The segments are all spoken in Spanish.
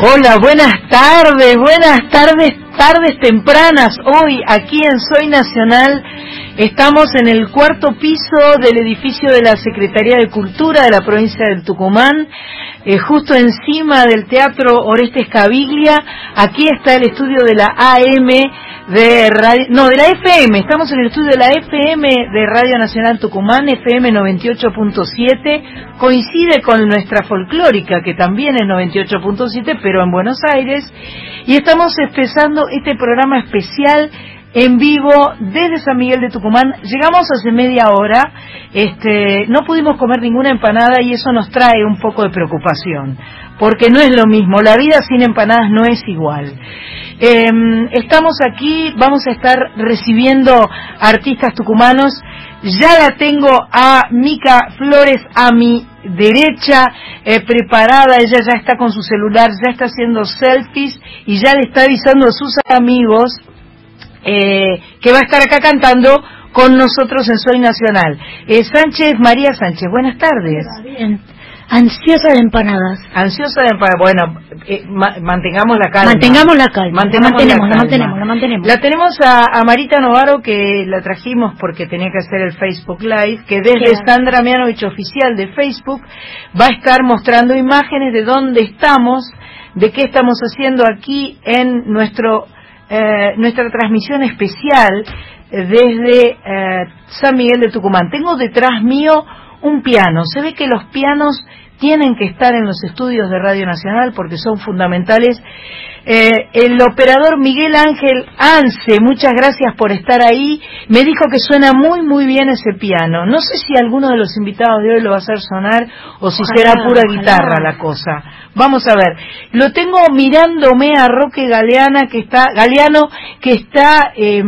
Hola, buenas tardes, buenas tardes, tardes tempranas. Hoy aquí en Soy Nacional estamos en el cuarto piso del edificio de la Secretaría de Cultura de la provincia del Tucumán, eh, justo encima del Teatro Orestes Caviglia. Aquí está el estudio de la AM de radio, no, de la FM, estamos en el estudio de la FM de Radio Nacional Tucumán, FM 98.7, coincide con nuestra folclórica, que también es 98.7, pero en Buenos Aires, y estamos empezando este programa especial en vivo desde San Miguel de Tucumán. Llegamos hace media hora, este, no pudimos comer ninguna empanada y eso nos trae un poco de preocupación, porque no es lo mismo, la vida sin empanadas no es igual. Em, estamos aquí, vamos a estar recibiendo artistas tucumanos. Ya la tengo a Mica Flores a mi derecha, eh, preparada, ella ya está con su celular, ya está haciendo selfies y ya le está avisando a sus amigos eh, que va a estar acá cantando con nosotros en Soy Nacional. Eh, Sánchez, María Sánchez, buenas tardes. Bien. Ansiosa de empanadas. Ansiosa de empanadas. Bueno, eh, mantengamos la calma. Mantengamos la calma. Mantengamos la, mantenemos, la, mantenemos, la mantenemos. La tenemos a, a, Marita Novaro que la trajimos porque tenía que hacer el Facebook Live, que desde Sandra Mianovich oficial de Facebook va a estar mostrando imágenes de dónde estamos, de qué estamos haciendo aquí en nuestro eh, nuestra transmisión especial desde eh, San Miguel de Tucumán. Tengo detrás mío un piano. Se ve que los pianos tienen que estar en los estudios de Radio Nacional porque son fundamentales. Eh, el operador Miguel Ángel Anse, muchas gracias por estar ahí. Me dijo que suena muy, muy bien ese piano. No sé si alguno de los invitados de hoy lo va a hacer sonar o si será pura guitarra la cosa. Vamos a ver. Lo tengo mirándome a Roque Galeana, que está, Galeano, que está eh,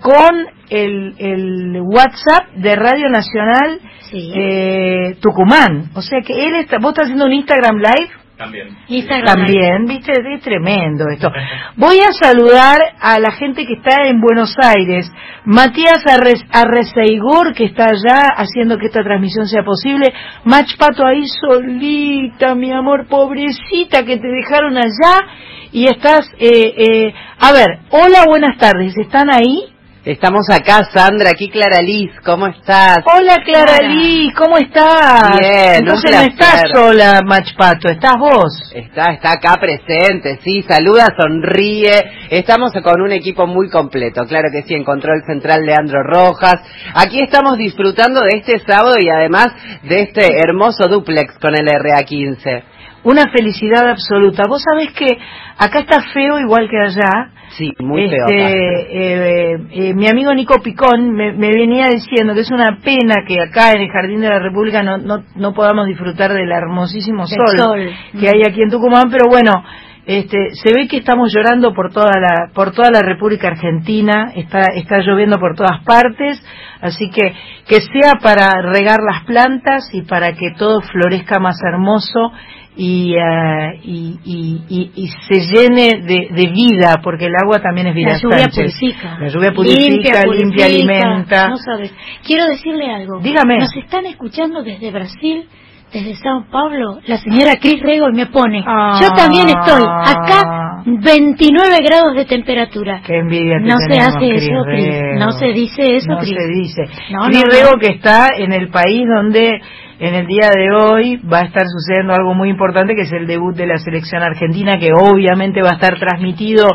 con el, el WhatsApp de Radio Nacional eh, Tucumán. O sea que él está, vos estás haciendo un Instagram Live. También. Instagram También, viste, es tremendo esto. Voy a saludar a la gente que está en Buenos Aires. Matías Arreceigur, que está allá haciendo que esta transmisión sea posible. Mach Pato ahí solita, mi amor, pobrecita, que te dejaron allá. Y estás, eh, eh, a ver, hola, buenas tardes, ¿están ahí? Estamos acá, Sandra, aquí Clara Liz, ¿cómo estás? Hola Clara Liz, ¿cómo estás? Bien, Entonces no estás sola, Machpato, estás vos. Está, está acá presente, sí, saluda, sonríe. Estamos con un equipo muy completo, claro que sí, en control central Leandro Rojas. Aquí estamos disfrutando de este sábado y además de este hermoso duplex con el RA15. Una felicidad absoluta. Vos sabés que acá está feo igual que allá, Sí, muy feo. Este, eh, eh, mi amigo Nico Picón me, venía diciendo que es una pena que acá en el Jardín de la República no, no, no podamos disfrutar del hermosísimo sol, que hay aquí en Tucumán, pero bueno, este, se ve que estamos llorando por toda la por toda la República Argentina, está está lloviendo por todas partes, así que que sea para regar las plantas y para que todo florezca más hermoso y, uh, y, y, y, se llene de, de, vida, porque el agua también es vida. La lluvia purifica. La lluvia purifica, limpia, alimenta. No sabes. Quiero decirle algo. Dígame. Nos están escuchando desde Brasil, desde Sao Paulo, la señora Cris Rego me pone. Ah, Yo también estoy. Acá, 29 grados de temperatura. Qué envidia No se hace Cris eso, Cris. No se dice eso, no Cris. se dice. No, Cris no, Rego no. que está en el país donde en el día de hoy va a estar sucediendo algo muy importante que es el debut de la selección argentina que obviamente va a estar transmitido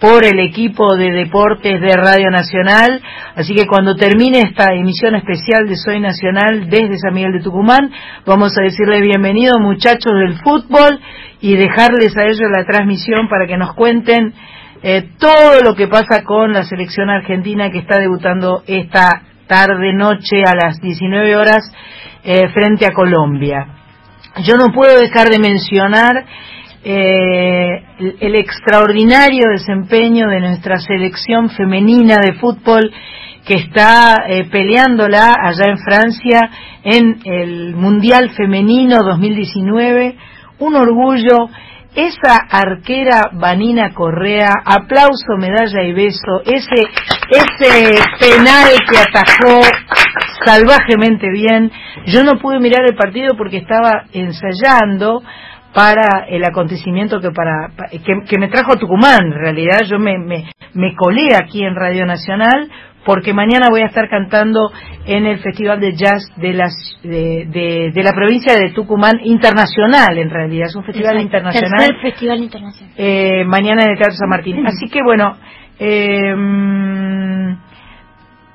por el equipo de deportes de Radio Nacional. Así que cuando termine esta emisión especial de Soy Nacional desde San Miguel de Tucumán, vamos a decirle bienvenido muchachos del fútbol y dejarles a ellos la transmisión para que nos cuenten eh, todo lo que pasa con la selección argentina que está debutando esta tarde noche a las 19 horas eh, frente a Colombia. Yo no puedo dejar de mencionar eh, el extraordinario desempeño de nuestra selección femenina de fútbol que está eh, peleándola allá en Francia en el Mundial Femenino 2019. Un orgullo. Esa arquera Vanina Correa, aplauso, medalla y beso. Ese, ese penal que atajó salvajemente bien. Yo no pude mirar el partido porque estaba ensayando para el acontecimiento que para que, me trajo a Tucumán. En realidad yo me, me, me colé aquí en Radio Nacional porque mañana voy a estar cantando en el Festival de Jazz de, las, de, de, la provincia de Tucumán, internacional en realidad, es un festival internacional. Tercer festival internacional. Eh, mañana en el Teatro San Martín. Así que bueno, eh,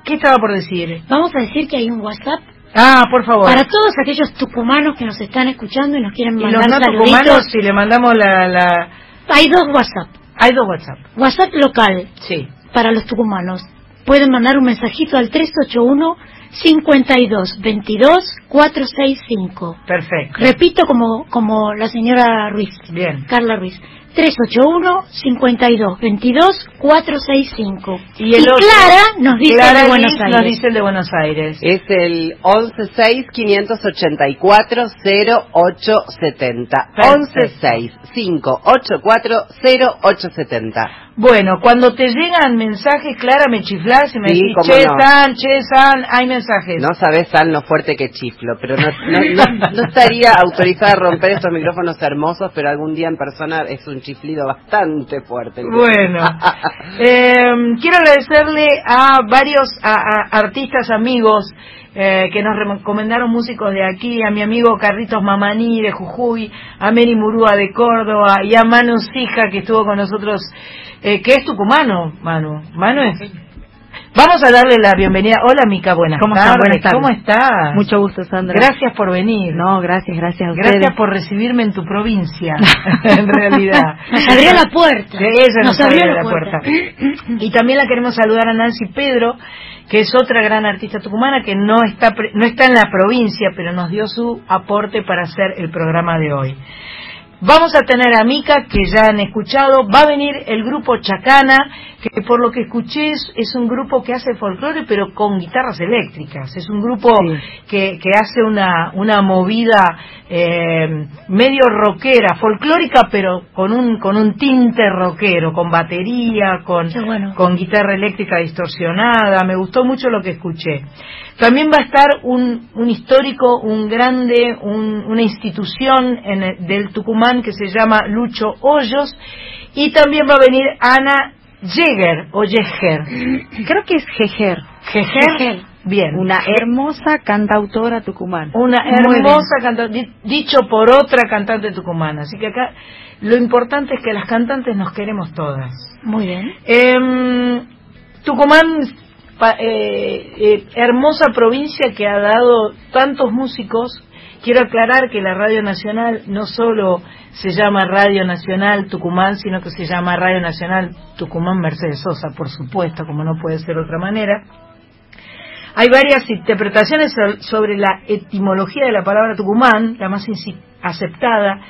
¿qué estaba por decir? Vamos a decir que hay un WhatsApp Ah, por favor. Para todos aquellos tucumanos que nos están escuchando y nos quieren mandar ¿Y los no tucumanos, si le mandamos la, la... Hay dos WhatsApp. Hay dos WhatsApp. WhatsApp local. Sí. Para los tucumanos. Pueden mandar un mensajito al 381 52 22 465. Perfecto. Repito como como la señora Ruiz. Bien. Carla Ruiz. 381-52-22-465. Y, el Clara nos dice de Buenos Aires. nos dice de Buenos Aires. Es el 116-584-0870. 116-584-0870. Bueno, cuando te llegan mensajes, Clara, me chiflas y me sí, decís, che, San, che, San, hay mensajes. No sabes, San, lo fuerte que chiflo, pero no, no, estaría autorizada a romper estos micrófonos hermosos, pero algún día en persona es un chiflido bastante fuerte. Bueno, eh, quiero agradecerle a varios artistas amigos eh, que nos recomendaron músicos de aquí, a mi amigo Carritos Mamaní de Jujuy, a Mary Murúa de Córdoba y a Manu Sija que estuvo con nosotros eh, que es tucumano, Manu. Manu es... Vamos a darle la bienvenida. Hola, Mica, buenas ¿Cómo tardes. Buenas tardes. ¿Cómo estás? Mucho gusto, Sandra. Gracias por venir. No, gracias, gracias a Gracias por recibirme en tu provincia, en realidad. Nos abrió la puerta. ella nos, abrió, la, puerta. y también la queremos saludar a Nancy Pedro, que es otra gran artista tucumana que no está, no está en la provincia, pero nos dio su aporte para hacer el programa de hoy. Vamos a tener a Mica, que ya han escuchado, va a venir el grupo Chacana, que por lo que escuché es, un grupo que hace folclore, pero con guitarras eléctricas. Es un grupo que, que, hace una, una movida eh, medio rockera, folclórica, pero con un, con un tinte rockero, con batería, con, con guitarra eléctrica distorsionada. Me gustó mucho lo que escuché. También va a estar un, un histórico, un grande, una institución en del Tucumán que se llama Lucho Hoyos y también va a venir Ana Jäger o Jäger. Creo que es Jejer. Jejer. Bien. Una hermosa cantautora tucumana. Una hermosa cantautora, dicho por otra cantante tucumana. Así que acá lo importante es que las cantantes nos queremos todas. Muy bien. Eh, Tucumán eh, eh, hermosa provincia que ha dado tantos músicos. Quiero aclarar que la Radio Nacional no solo se llama Radio Nacional Tucumán, sino que se llama Radio Nacional Tucumán Mercedes Sosa, por supuesto, como no puede ser de otra manera. Hay varias interpretaciones sobre la etimología de la palabra Tucumán, la más aceptada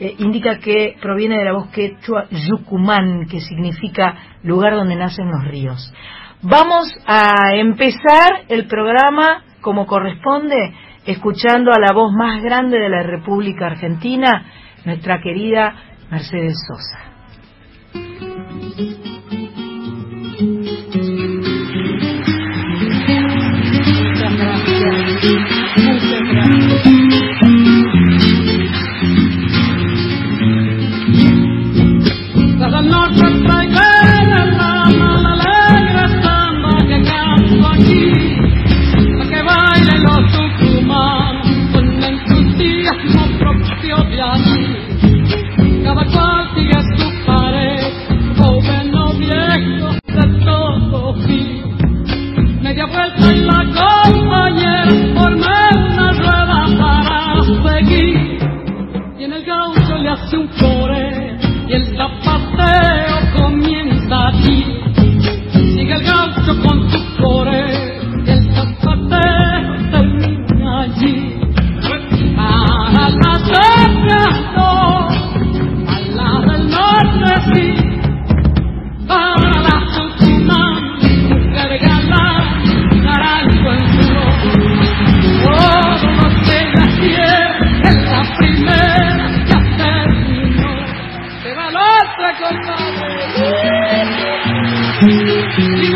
eh, indica que proviene de la voz quechua Yucumán, que significa lugar donde nacen los ríos. Vamos a empezar el programa como corresponde, escuchando a la voz más grande de la República Argentina, nuestra querida Mercedes Sosa.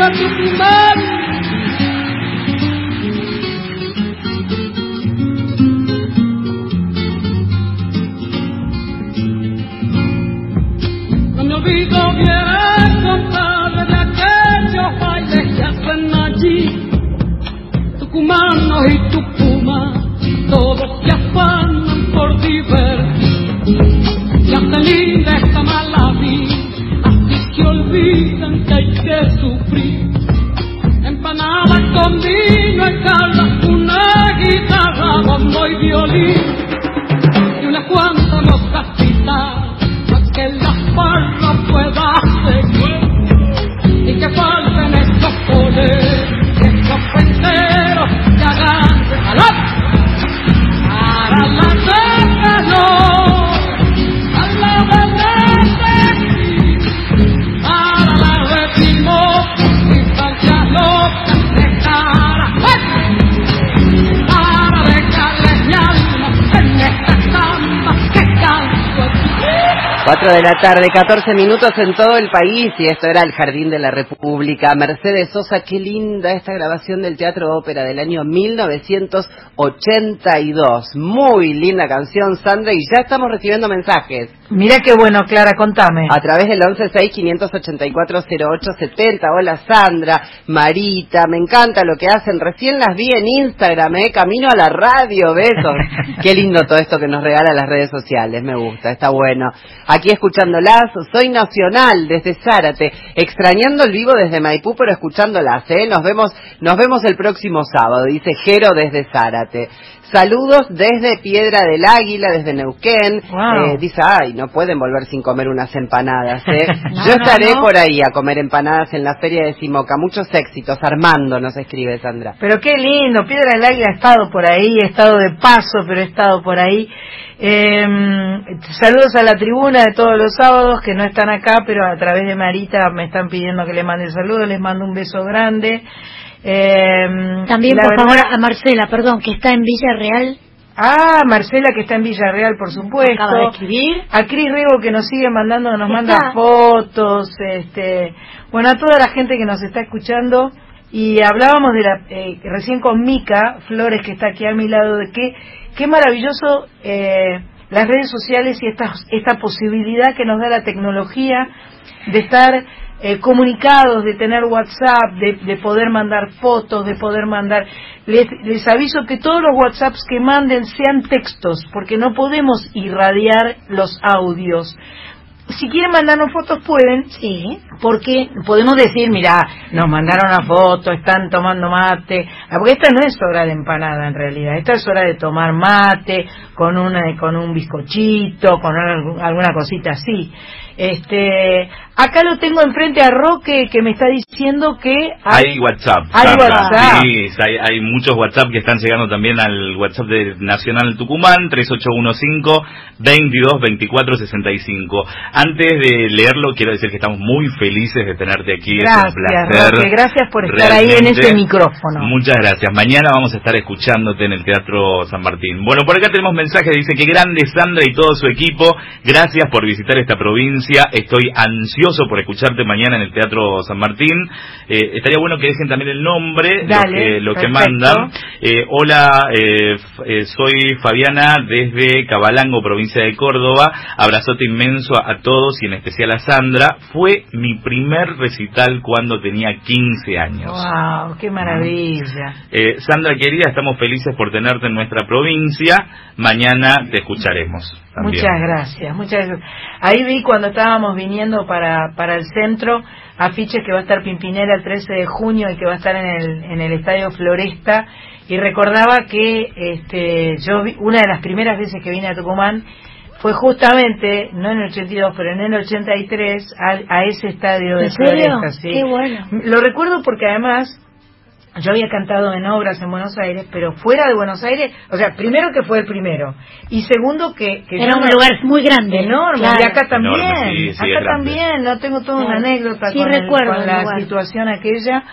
arriba Tucumán. No me olvido bien, compadre, de aquellos bailes que hacen allí, tucumanos y Tucumán, todos se afanan. Una guitarra, bombo y violín. 4 de la tarde, 14 minutos en todo el país y esto era el Jardín de la República. Mercedes Sosa, qué linda esta grabación del Teatro Ópera del año 1982. Muy linda canción, Sandra, y ya estamos recibiendo mensajes Mira qué bueno, Clara, contame. a través del 116-584-0870. Hola Sandra, Marita, me encanta lo que hacen. Recién las vi en Instagram, eh, camino a la radio, besos. qué lindo todo esto que nos regala las redes sociales, me gusta, está bueno. Aquí escuchándolas, soy nacional desde Zárate, extrañando el vivo desde Maipú, pero escuchándolas, eh. Nos vemos, nos vemos el próximo sábado, dice Jero desde Zárate. Saludos desde Piedra del Águila, desde Neuquén. Wow. Eh, dice, ay, no pueden volver sin comer unas empanadas, ¿eh? No, Yo estaré no. por ahí a comer empanadas en la feria de Simoca. Muchos éxitos. Armando nos escribe, Sandra. Pero qué lindo, Piedra del Águila ha estado por ahí, he estado de paso, pero he estado por ahí. Eh, saludos a la tribuna de todos los sábados que no están acá, pero a través de Marita me están pidiendo que le mande saludos, les mando un beso grande. Eh, También, por verdad- favor, a Marcela, perdón, que está en Villarreal. Ah, Marcela que está en Villarreal, por supuesto. Acaba de escribir. A Cris Rego que nos sigue mandando, nos manda Está. fotos, este, bueno, a toda la gente que nos está escuchando. Y hablábamos de la, eh, recién con Mica Flores, que está aquí a mi lado, de que qué maravilloso eh, las redes sociales y esta, esta posibilidad que nos da la tecnología de estar eh, comunicados, de tener WhatsApp, de, de poder mandar fotos, de poder mandar... Les, les aviso que todos los WhatsApps que manden sean textos, porque no podemos irradiar los audios. Si quieren mandarnos fotos pueden, Sí. porque podemos decir, mira, nos mandaron una foto, están tomando mate, Ah, porque esta no es hora de empanada en realidad, esta es hora de tomar mate con una, con un bizcochito, con algu- alguna cosita así. Este, acá lo tengo enfrente a Roque que me está diciendo que Hay WhatsApp. Hay. WhatsApp. Sí, hay, hay muchos WhatsApp que están llegando también al WhatsApp de Nacional Tucumán, 3815-222465. Antes de leerlo, quiero decir que estamos muy felices de tenerte aquí. Gracias, es un placer. Roque, gracias por estar ahí en ese micrófono. Muchas gracias. Mañana vamos a estar escuchándote en el Teatro San Martín. Bueno, por acá tenemos mensaje, dice que grande Sandra y todo su equipo. Gracias por visitar esta provincia. Estoy ansioso por escucharte mañana en el Teatro San Martín. Eh, estaría bueno que dejen también el nombre, Dale, lo que, lo que mandan. Eh, hola, eh, eh, soy Fabiana desde Cabalango, provincia de Córdoba. Abrazote inmenso a, a todos y en especial a Sandra. Fue mi primer recital cuando tenía 15 años. Wow, qué maravilla. Eh, Sandra querida, estamos felices por tenerte en nuestra provincia. Mañana te escucharemos. También. Muchas gracias, muchas gracias. Ahí vi cuando estábamos viniendo para, para el centro afiches que va a estar Pimpinela el 13 de junio y que va a estar en el, en el Estadio Floresta y recordaba que este, yo vi, una de las primeras veces que vine a Tucumán fue justamente, no en el 82, pero en el 83, a, a ese estadio de. Floresta. sí. Qué bueno. Lo recuerdo porque además yo había cantado en obras en Buenos Aires, pero fuera de Buenos Aires, o sea, primero que fue el primero, y segundo que... que Era un lugar muy grande. enorme, claro. y acá también, Enorme, sí, sí, acá también, no tengo toda una anécdota Sí, con, el- recuerdo con la lugar. situación aquella.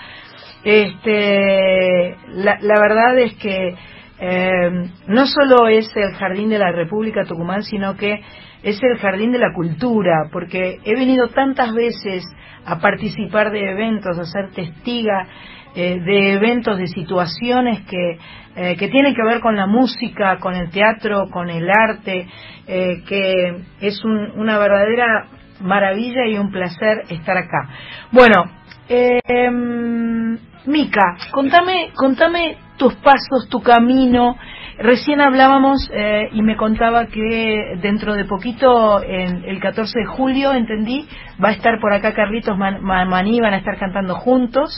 Este, la, la verdad es que eh, no solo es el jardín de la República Tucumán, sino que es el jardín de la cultura, porque he venido tantas veces a participar de eventos, a ser testiga eh, de eventos, de situaciones que, eh, que tienen que ver con la música, con el teatro, con el arte, eh, que es un- una verdadera maravilla y un placer estar acá. Bueno, em, Mica, contame, contame tus pasos, tu camino. Recién hablábamos eh, y me contaba que dentro de poquito, en el 14 de julio, entendí, va a estar por acá Carlitos Man- Ma- Maní, van a estar cantando juntos.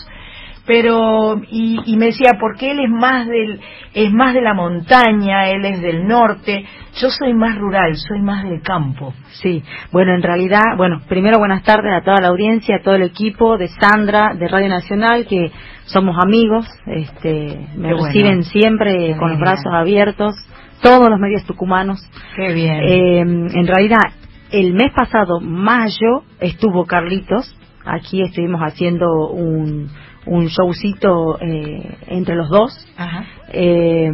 Pero y, y me decía porque él es más del es más de la montaña, él es del norte. Yo soy más rural, soy más del campo. Sí, bueno, en realidad, bueno, primero buenas tardes a toda la audiencia, a todo el equipo de Sandra, de Radio Nacional, que somos amigos, este, me Qué bueno. reciben siempre con los brazos abiertos, todos los medios tucumanos. Qué bien. Eh, en realidad, el mes pasado, mayo, estuvo Carlitos, aquí estuvimos haciendo un, un showcito eh, entre los dos, Ajá. eh,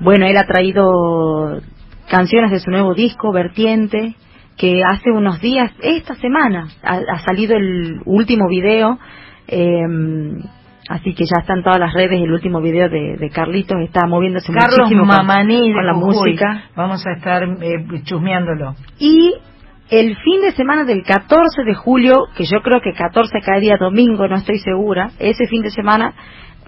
bueno, él ha traído canciones de su nuevo disco, Vertiente, que hace unos días, esta semana, ha, ha salido el último video. eh, así que ya están todas las redes el último video de, de Carlitos, está moviéndose Carlos muchísimo con- Mamaní con la Jujuy. música. Vamos a estar eh, chusmeándolo. Y el fin de semana del 14 de julio, que yo creo que 14 cae día domingo, no estoy segura, ese fin de semana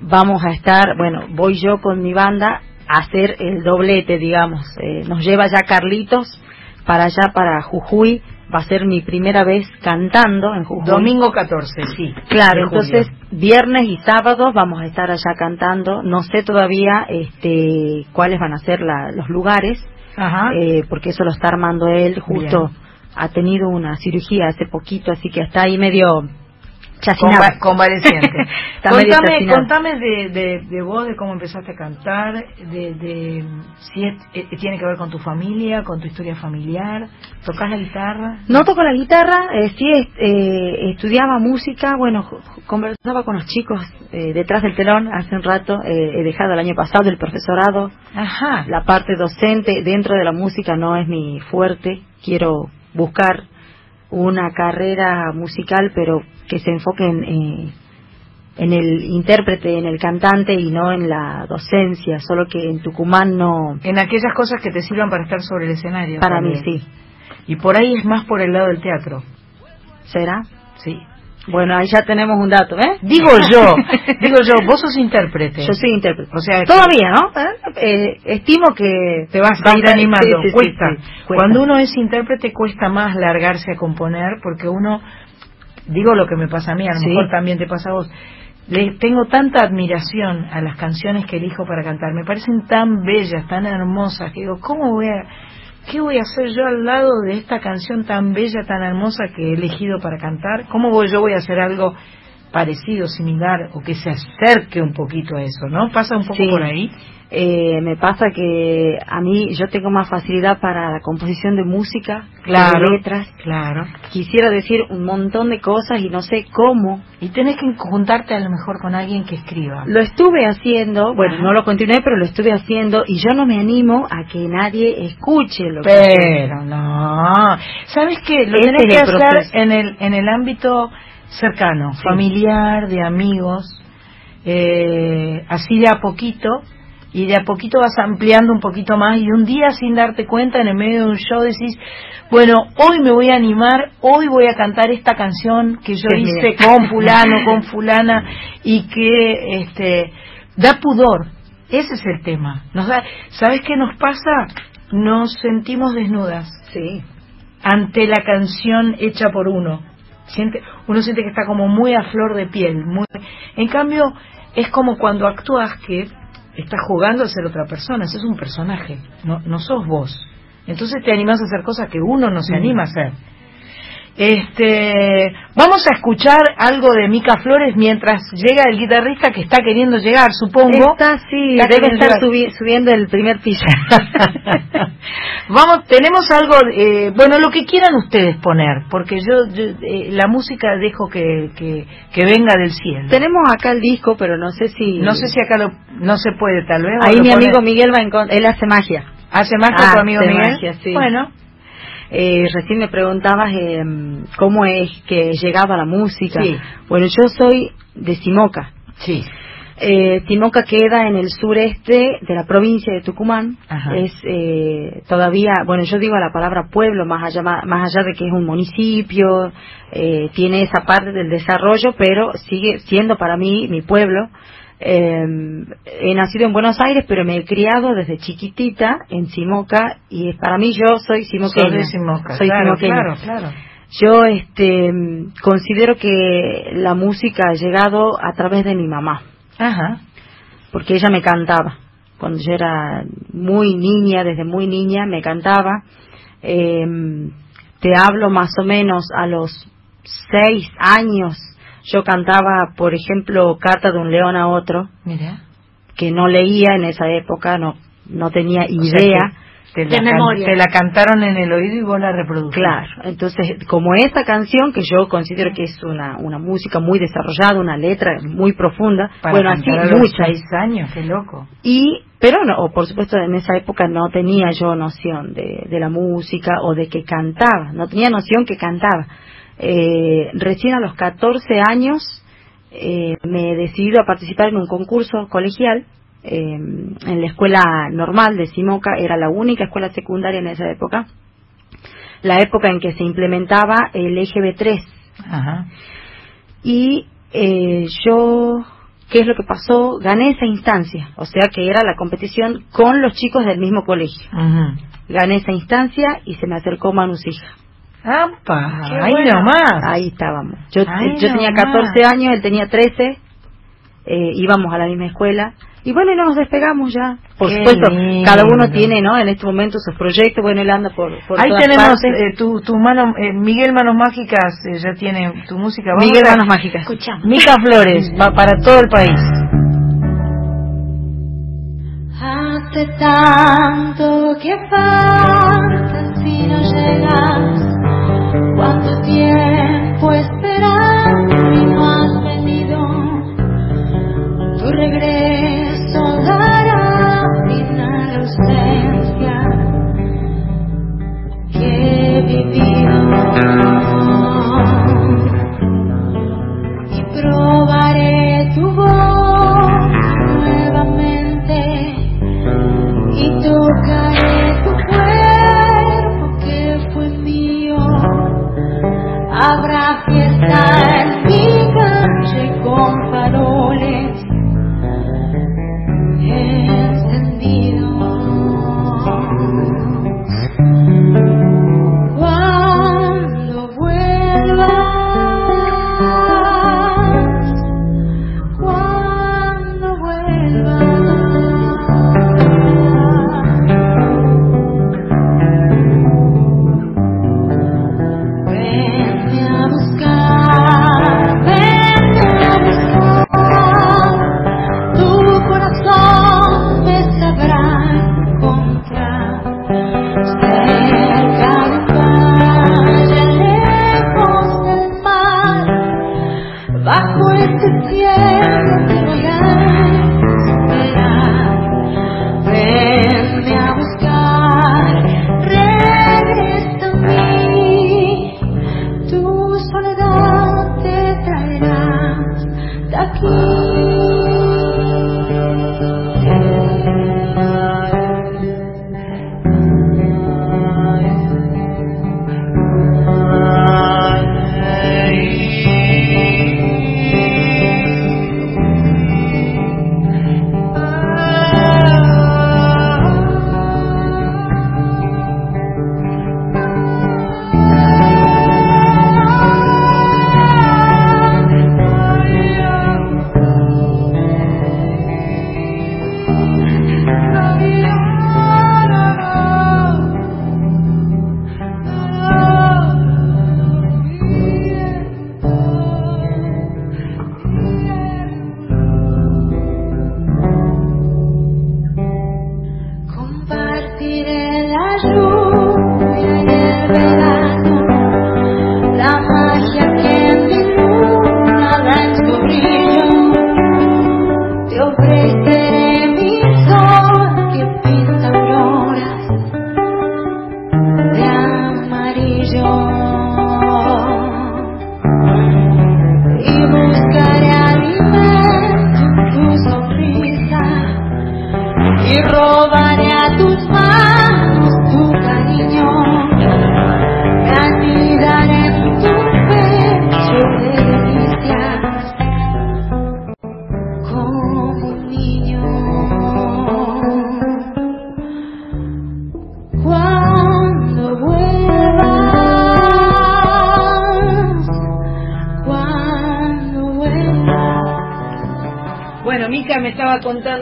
vamos a estar, bueno, voy yo con mi banda a hacer el doblete, digamos. Eh, nos lleva ya Carlitos para allá, para Jujuy. Va a ser mi primera vez cantando en Jujuy. Domingo 14, sí. Claro, entonces viernes y sábados vamos a estar allá cantando. No sé todavía este, cuáles van a ser la- los lugares, Ajá. eh, porque eso lo está armando él. Justo Bien. Ha tenido una cirugía hace poquito, así que está ahí medio chacinado. Conva- convaleciente. Contame contame de, de, de vos, de cómo empezaste a cantar, de, de si es- eh, tiene que ver con tu familia, con tu historia familiar. ¿Tocas la guitarra? No toco la guitarra, eh, sí eh, estudiaba música, bueno, conversaba con los chicos eh, detrás del telón hace un rato, eh, he dejado el año pasado el profesorado, Ajá. la parte docente dentro de la música no es mi fuerte, quiero buscar una carrera musical pero que se enfoque en, eh, en el intérprete, en el cantante y no en la docencia, solo que en Tucumán no, En aquellas cosas que te sirvan para estar sobre el escenario. para mí sí. Y por ahí es más por el lado del teatro. ¿Será? Sí. Bueno, ahí ya tenemos un dato, ¿eh? Digo yo, digo yo, vos sos intérprete. Yo soy intérprete. O sea, Todavía, ¿no? Eh, estimo que te vas a ir animando, sí, sí, sí, cuesta. sí, cuesta. Cuando uno es intérprete cuesta más largarse a componer porque uno, digo lo que me pasa a mí, a lo mejor también te pasa a vos. Le tengo tanta admiración a las canciones que elijo para cantar, me parecen tan bellas, tan hermosas, que digo, ¿cómo voy a, qué voy a hacer yo al lado de esta canción tan bella, tan hermosa que he elegido para cantar? ¿Cómo voy, yo voy a hacer algo parecido, similar, o que se acerque un poquito a eso, ¿no? Pasa un poco Sí. por ahí. Eh, me pasa que a mí yo tengo más facilidad para la composición de música, Claro. de letras. Claro. Quisiera decir un montón de cosas y no sé cómo. Y tenés que juntarte a lo mejor con alguien que escriba. Lo estuve haciendo, bueno, Ajá. no lo continué, pero lo estuve haciendo y yo no me animo a que nadie escuche lo que Pero no. ¿Sabes qué? Lo Ese tenés es que hacer proceso. en el, en el ámbito cercano, Sí. familiar, de amigos, eh, así de a poquito. Y de a poquito vas ampliando un poquito más y un día sin darte cuenta en el medio de un show decís, bueno, hoy me voy a animar, hoy voy a cantar esta canción que yo hice con fulano, con fulana y que este da pudor. Ese es el tema. Nos da, ¿sabes qué nos pasa? Nos sentimos desnudas Sí. ante la canción hecha por uno. Siente, uno siente que está como muy a flor de piel. Muy, en cambio, es como cuando actúas que estás jugando a ser otra persona. Es un personaje, no, no sos vos. Entonces te animas a hacer cosas que uno no se Mm. anima a hacer. Este, vamos a escuchar algo de Mica Flores mientras llega el guitarrista que está queriendo llegar, supongo. Está, sí, Está debe estar subi- subiendo el primer piso. Vamos, tenemos algo, eh, bueno, lo que quieran ustedes poner, porque yo, yo, eh, la música dejo que, que, que venga del cielo. Tenemos acá el disco, pero no sé si... No sé si acá lo, no se puede, tal vez. Ahí mi amigo Miguel va a encontrar... Él hace magia. hace más que Ah, tu amigo Miguel. magia, sí. Bueno, Eh, recién me preguntabas eh, cómo es que llegaba la música. Sí. Bueno, yo soy de Simoca. sí. Eh, Timoca queda en el sureste de la provincia de Tucumán. Ajá. Es eh, todavía, bueno, yo digo la palabra pueblo, más allá, más allá de que es un municipio, eh, tiene esa parte del desarrollo, pero sigue siendo para mí mi pueblo. Eh, he nacido en Buenos Aires, pero me he criado desde chiquitita en Simoca y es- para mí yo soy simoqueña. Sos de Simoca, Soy claro, claro, claro. Yo este, mm, considero que la música ha llegado a través de mi mamá Ajá. porque ella me cantaba. Cuando yo era muy niña, desde muy niña, me cantaba. Eh, te hablo más o menos a los seis años. Yo cantaba, por ejemplo, Carta de un león a otro, Mira. que no leía en esa época, no, no tenía O sea idea. que te, De la memoria. te la cantaron en el oído y vos la reproduciste. Claro, entonces como esta canción que yo considero que es una, una música muy desarrollada, una letra muy profunda, Para bueno, así muchas. seis años, qué loco. Y, pero no, o por supuesto en esa época no tenía yo noción de, de la música o de que cantaba, no tenía noción que cantaba. Eh, recién a los 14 años eh, me he decidido a participar en un concurso colegial eh, en la escuela normal de Simoca, era la única escuela secundaria en esa época, la época en que se implementaba el eje B3 Ajá. y eh, yo, ¿qué es lo que pasó? Gané esa instancia, o sea que era la competición con los chicos del mismo colegio. Gané esa instancia y se me acercó Manu Sija. ¡Apa! Qué Ahí bueno. nomás. Ahí estábamos. Yo, Ay, yo tenía nomás. 14 años, él tenía 13, eh, íbamos a la misma escuela. Y bueno, y no nos despegamos ya. Por Qué supuesto, lindo. cada uno tiene, ¿no? En este momento sus proyectos. Bueno, él anda por, por Ahí todas tenemos eh, tu, tu mano, eh, Miguel Manos Mágicas eh, ya tiene tu música. Vamos Miguel a- Manos Mágicas. Escuchamos. Mica Flores, va para todo el país. Hace tanto que faltas y no llegas. Tiempo esperando y no has venido. Tu regreso dará fin a la ausencia que he vivido.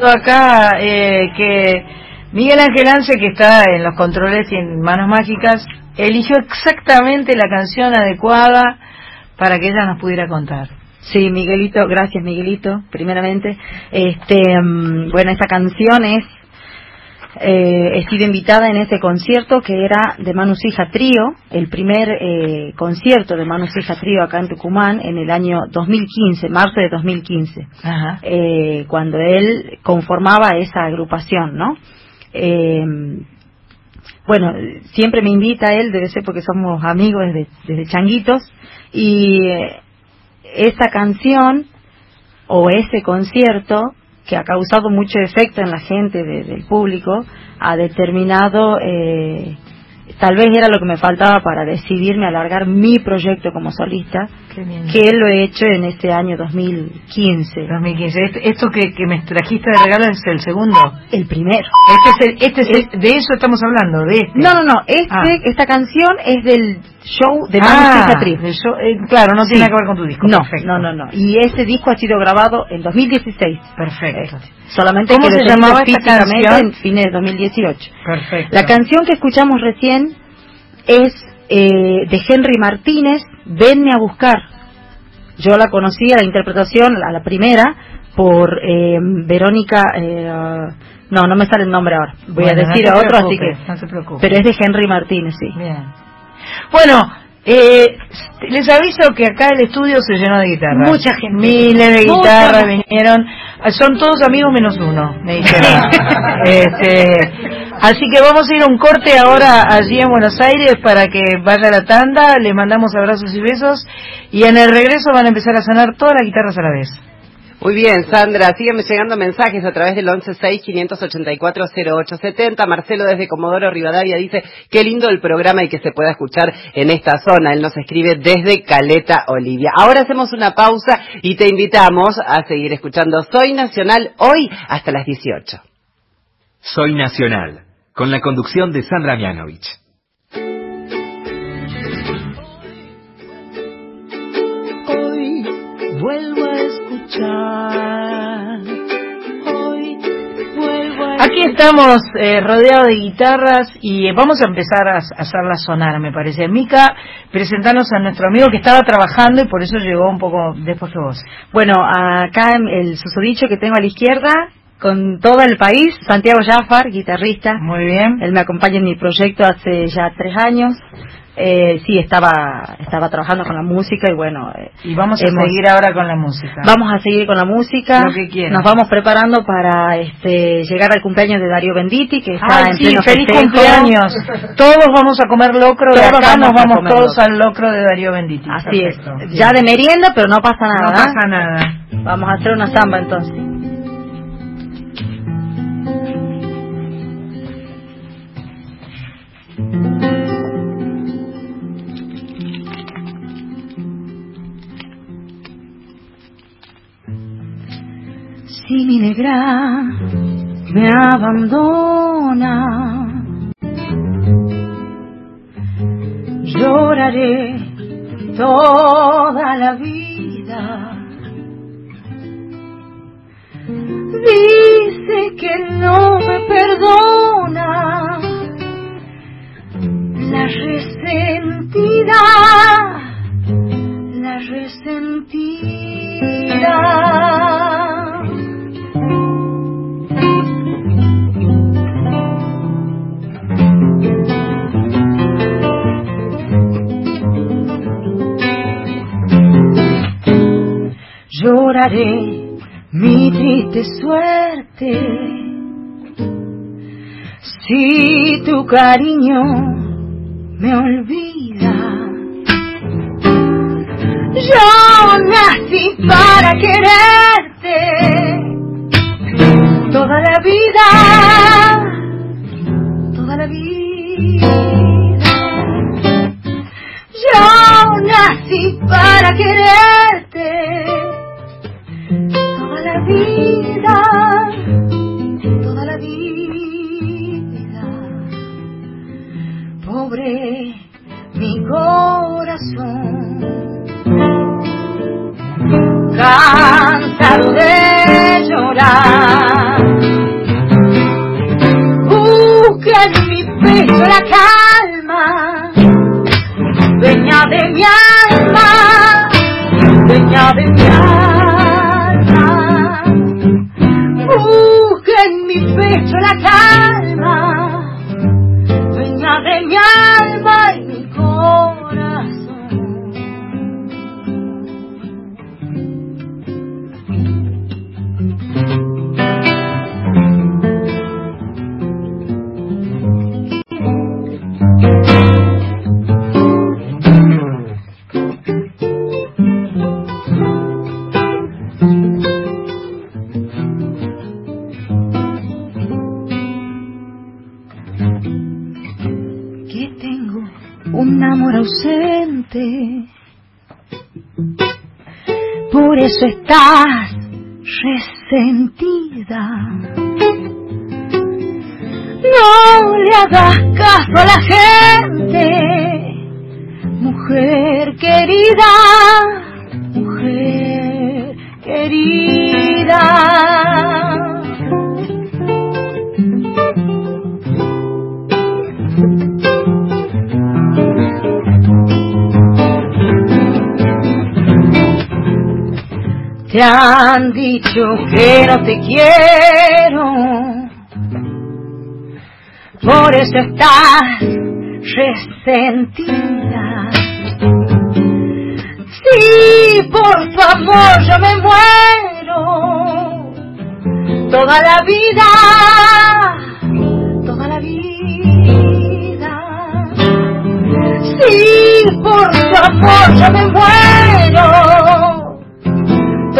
Acá eh, que Miguel Ángel Anse, que está en los controles y en Manos Mágicas, eligió exactamente la canción adecuada para que ella nos pudiera contar. Sí, Miguelito, gracias Miguelito, primeramente. Este, mm, bueno, esta canción es, eh, he sido invitada en ese concierto que era de Manu Hija Trío, el primer eh, concierto de Manu Hija Trío acá en Tucumán en el año 2015, marzo de 2015, Ajá. eh, cuando él conformaba esa agrupación, ¿no? Eh, bueno, siempre me invita él, debe ser porque somos amigos desde, desde changuitos, y eh, esa canción o ese concierto que ha causado mucho efecto en la gente de- del público ha determinado eh, tal vez era lo que me faltaba para decidirme a alargar mi proyecto como solista que lo he hecho en este año 2015 2015. Este- Esto que, que me trajiste de regalo es el segundo. el primero Este es el- este es el- de eso estamos hablando, de este. no no no este Ah. esta canción es del show de ah, del show- eh, claro, no Sí. tiene nada que ver con tu disco. no Perfecto. no no no y ese disco ha sido grabado en 2016 Perfecto. solamente ¿Cómo que se llamaba esta canción? en fines de 2018 Perfecto. La canción que escuchamos recién es eh, de Henry Martínez, Venme a buscar. Yo la conocí a la interpretación, a la primera, por eh, Verónica. eh, no, no me sale el nombre ahora. Voy Bueno, a decir a otro, así que. No se preocupe. Pero es de Henry Martínez, sí. Bien. Bueno, eh, les aviso que acá el estudio se llenó de guitarras. Mucha gente. Miles de guitarras vinieron. Ah, Son todos amigos menos uno, me dijeron. Este, así que vamos a ir a un corte ahora allí en Buenos Aires para que vaya la tanda. Les mandamos abrazos y besos. Y en el regreso van a empezar a sonar todas las guitarras a la vez. Muy bien, Sandra, sígueme llegando mensajes a través del 116-584-0870. Marcelo desde Comodoro Rivadavia dice, qué lindo el programa y que se pueda escuchar en esta zona. Él nos escribe desde Caleta, Olivia. Ahora hacemos una pausa y te invitamos a seguir escuchando Soy Nacional hoy hasta las 18. Soy Nacional, con la conducción de Sandra Mianovich. Hoy vuelvo. Hoy Aquí estamos eh, rodeados de guitarras y eh, vamos a empezar a, a hacerlas sonar, me parece. Mica, presentarnos a nuestro amigo que estaba trabajando y por eso llegó un poco después que vos. Bueno, acá en el susodicho que tengo a la izquierda, con todo el país, Santiago Jafar, guitarrista. Muy bien. Él me acompaña en mi proyecto hace ya tres años. Eh, sí, estaba, estaba trabajando con la música y bueno, eh, Y vamos a hemos- seguir ahora con la música. vamos a seguir con la música. Lo que quieras. Nos vamos preparando para este, llegar al cumpleaños de Darío Benditti, que está Ay, en sí, pleno feliz festejo. cumpleaños. Todos vamos a comer locro de acá, vamos nos vamos todos locro. al locro de Darío Benditi. Así Perfecto. es. Ya de merienda, pero no pasa nada. No ¿eh? pasa nada. Vamos a hacer una samba entonces. Si mi negra me abandona, lloraré toda la vida. Dice que no me perdona la resentida, la resentida. Lloraré mi triste suerte si tu cariño me olvida. Yo nací para quererte toda la vida. toda la vida. Yo nací para quererte la vida, toda la vida. Pobre mi corazón, cansado de llorar. Busca en mi pecho la calma, dueña de mi alma, dueña de mi pecho la calma, dueña de mi alma Por eso estás resentida. No le hagas caso a la gente, mujer querida, mujer querida. Te han dicho que no te quiero, por eso estás resentida. Sí, por tu amor yo me muero, toda la vida, toda la vida. Sí, por tu amor yo me muero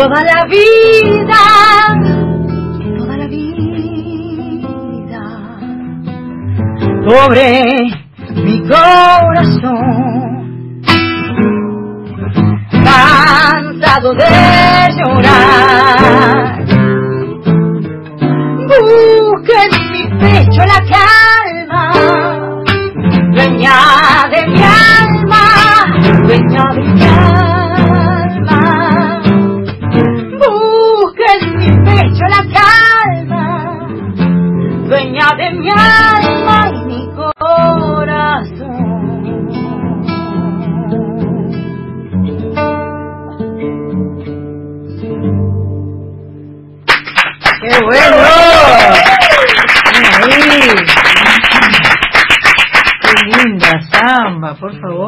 toda la vida, toda la vida. Pobre mi corazón, cansado de llorar. Busca en mi pecho la calma, dueña de mi alma, dueña de de mi alma y mi corazón. ¡Qué bueno! Ahí. ¡Qué linda samba, por favor!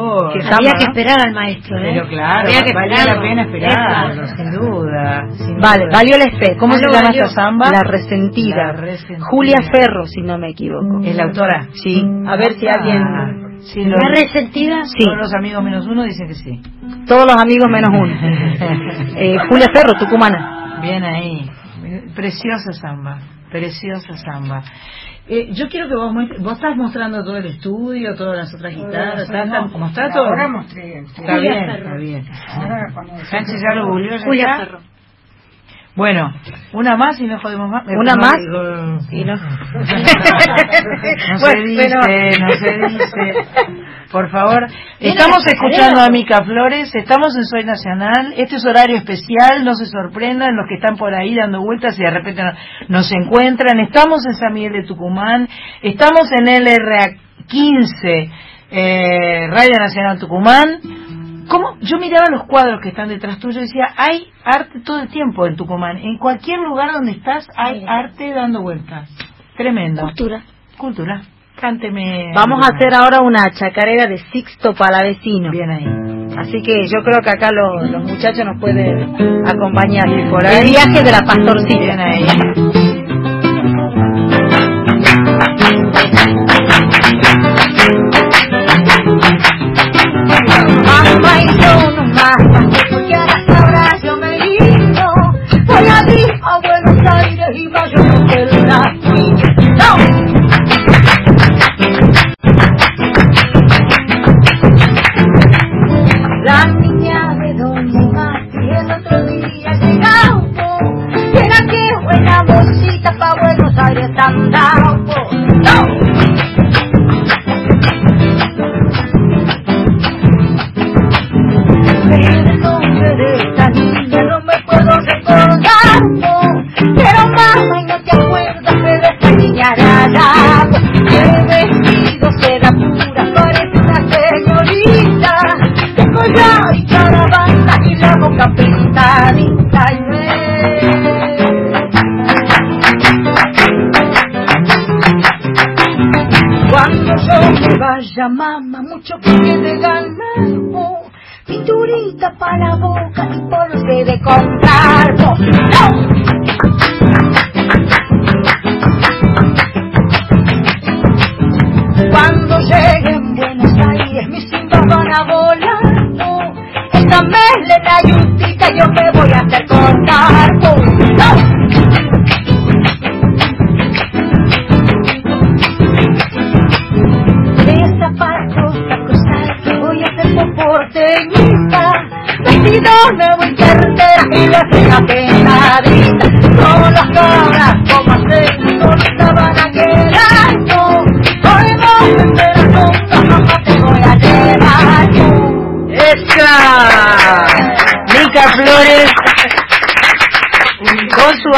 Había que esperar al maestro, ¿eh? Pero claro, Había que valía la pena esperarlo, Exacto. sin duda. sin Vale, duda. valió la espera. ¿Cómo se Valió, llama esta samba? La resentida. La resentida. Julia Ferro, si no me equivoco. ¿Es la autora? Sí. A ver si Ah, alguien... Sí, los, ¿La resentida? Sí. todos los amigos menos uno dicen que sí. Todos los amigos menos uno. Eh, Julia Ferro, tucumana. Bien ahí. Preciosa samba. Preciosa samba. Eh, yo quiero que vos muestres, vos estás mostrando todo el estudio, todas las otras guitarras, ¿está, está- ¿cómo está todo? Ahora mostré. Está bien, está bien. Ahora cuando Sánchez ya lo ya Julia. Ferro. Bueno, una más y no jodemos más. ¿Una más? Y no. No se dice, no se dice. Por favor, estamos escuchando a Mica Flores, estamos en Soy Nacional, este es horario especial, no se sorprendan los que están por ahí dando vueltas y de repente no- nos encuentran, estamos en San Miguel de Tucumán, estamos en LRA 15, eh, Radio Nacional Tucumán, ¿Cómo? Yo miraba los cuadros que están detrás tuyo y decía, hay arte todo el tiempo en Tucumán. En cualquier lugar donde estás hay arte dando vueltas. Tremendo. Cultura. Cultura. Cánteme. Vamos a hacer ahora una chacarera de Sixto Palavecino. Bien ahí. Así que yo creo que acá los, los muchachos nos pueden acompañar. Y por El ahí- viaje de la pastorcita. Bien ahí. Porque a las horas yo me. Voy a Buenos Aires y vaya a No.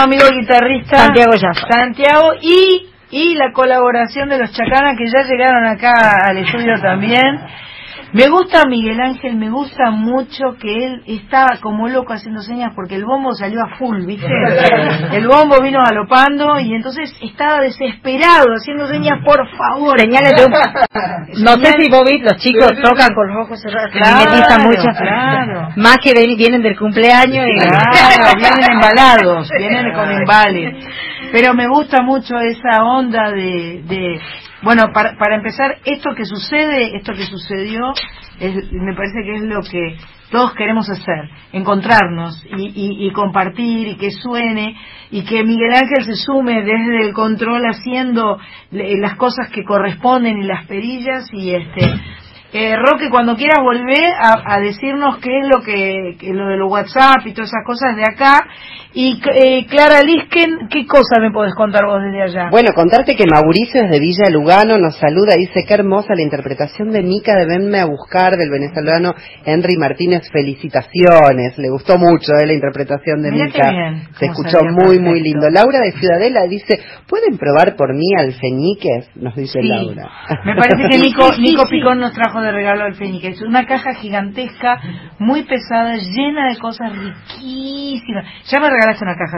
Amigo guitarrista Santiago. Santiago y, y la colaboración de los Chacanas que ya llegaron acá al estudio también. Me gusta Miguel Ángel, me gusta mucho que él estaba como loco haciendo señas porque el bombo salió a full, ¿viste? El bombo vino galopando y entonces estaba desesperado haciendo señas, por favor. Señales de un- No sé si vos viste, los chicos tocan con los ojos cerrados, Claro, mucho. claro. Más que ven- vienen del cumpleaños y... Claro, vienen embalados, vienen con embales. Pero me gusta mucho esa onda de, de bueno, para, para empezar, esto que sucede, esto que sucedió, me parece que es lo que todos queremos hacer, encontrarnos y, y- y compartir y que suene y que Miguel Ángel se sume desde el control haciendo las cosas que corresponden y las perillas y este eh, Roque, cuando quieras volver a, a decirnos qué es lo que, que lo de los WhatsApp y todas esas cosas de acá. Y eh, Clara Lisken, ¿qué cosa me podés contar vos desde allá? Bueno, contarte que Mauricio desde Villa Lugano nos saluda, dice qué hermosa la interpretación de Mica de Venme a Buscar del venezolano Henry Martínez, felicitaciones, le gustó mucho eh, la interpretación de Mirá Mica, bien, se escuchó muy muy lindo. Laura de Ciudadela dice, ¿pueden probar por mí alfeñiques? Nos dice Sí. Laura. Me parece que Nico, Nico. Picón nos trajo de regalo el Fénix. Es una caja gigantesca, muy pesada, llena de cosas riquísimas. Ya me regalaste una caja,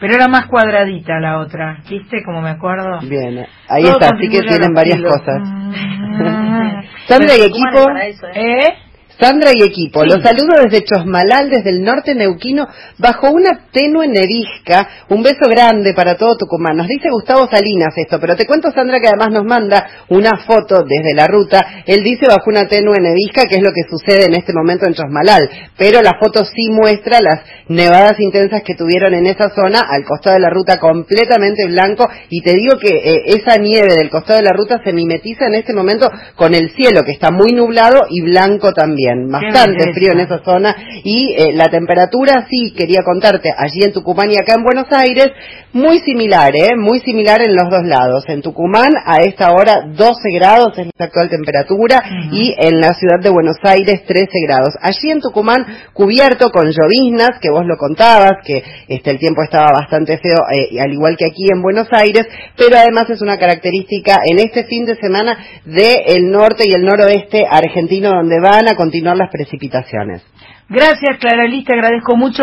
pero era más cuadradita la otra. ¿Viste? Como me acuerdo. Bien, ahí Todo está, así que tienen varias kilos. cosas. Mm. Sandra y equipo, ¿Eh? Sandra y equipo, los saludo desde Chosmalal, desde el norte neuquino, bajo una tenue nevisca. Un beso grande para todo Tucumán. Nos dice Gustavo Salinas esto, pero te cuento, Sandra, que además nos manda una foto desde la ruta. Él dice bajo una tenue nevisca, que es lo que sucede en este momento en Chosmalal. Pero la foto sí muestra las nevadas intensas que tuvieron en esa zona, al costado de la ruta completamente blanco. Y te digo que eh, esa nieve del costado de la ruta se mimetiza en este momento con el cielo, que está muy nublado y blanco también. Bastante frío en esa zona. Y eh, la temperatura, sí, quería contarte, allí en Tucumán y acá en Buenos Aires, muy similar, ¿eh? Muy similar en los dos lados. En Tucumán, a esta hora, 12 grados es la actual temperatura y en la ciudad de Buenos Aires, 13 grados. Allí en Tucumán, cubierto con lloviznas, que vos lo contabas, que este, el tiempo estaba bastante feo, eh, al igual que aquí en Buenos Aires, pero además es una característica en este fin de semana del norte y el noroeste argentino, donde van a continuar las precipitaciones. Gracias, Clara Liz, te agradezco mucho.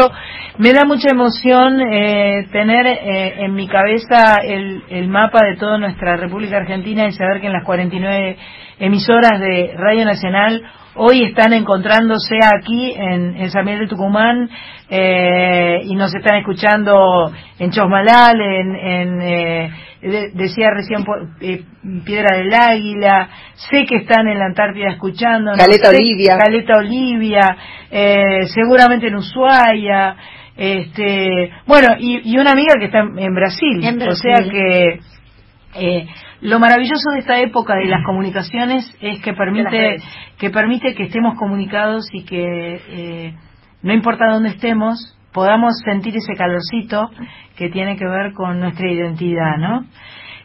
Me da mucha emoción eh, tener eh, en mi cabeza el, el mapa de toda nuestra República Argentina y saber que en las 49 emisoras de Radio Nacional hoy están encontrándose aquí en, en San Miguel de Tucumán eh, y nos están escuchando en Chosmalal, en, en eh, de- decía recién por- eh, Piedra del Águila, sé que están en la Antártida escuchando, Caleta Olivia. Caleta Olivia, eh, seguramente en Ushuaia, este, bueno, y, y una amiga que está en, en Brasil, En o Brasil. sea que eh, lo maravilloso de esta época de las comunicaciones es que permite que permite que estemos comunicados y que eh, no importa dónde estemos podamos sentir ese calorcito que tiene que ver con nuestra identidad, ¿no?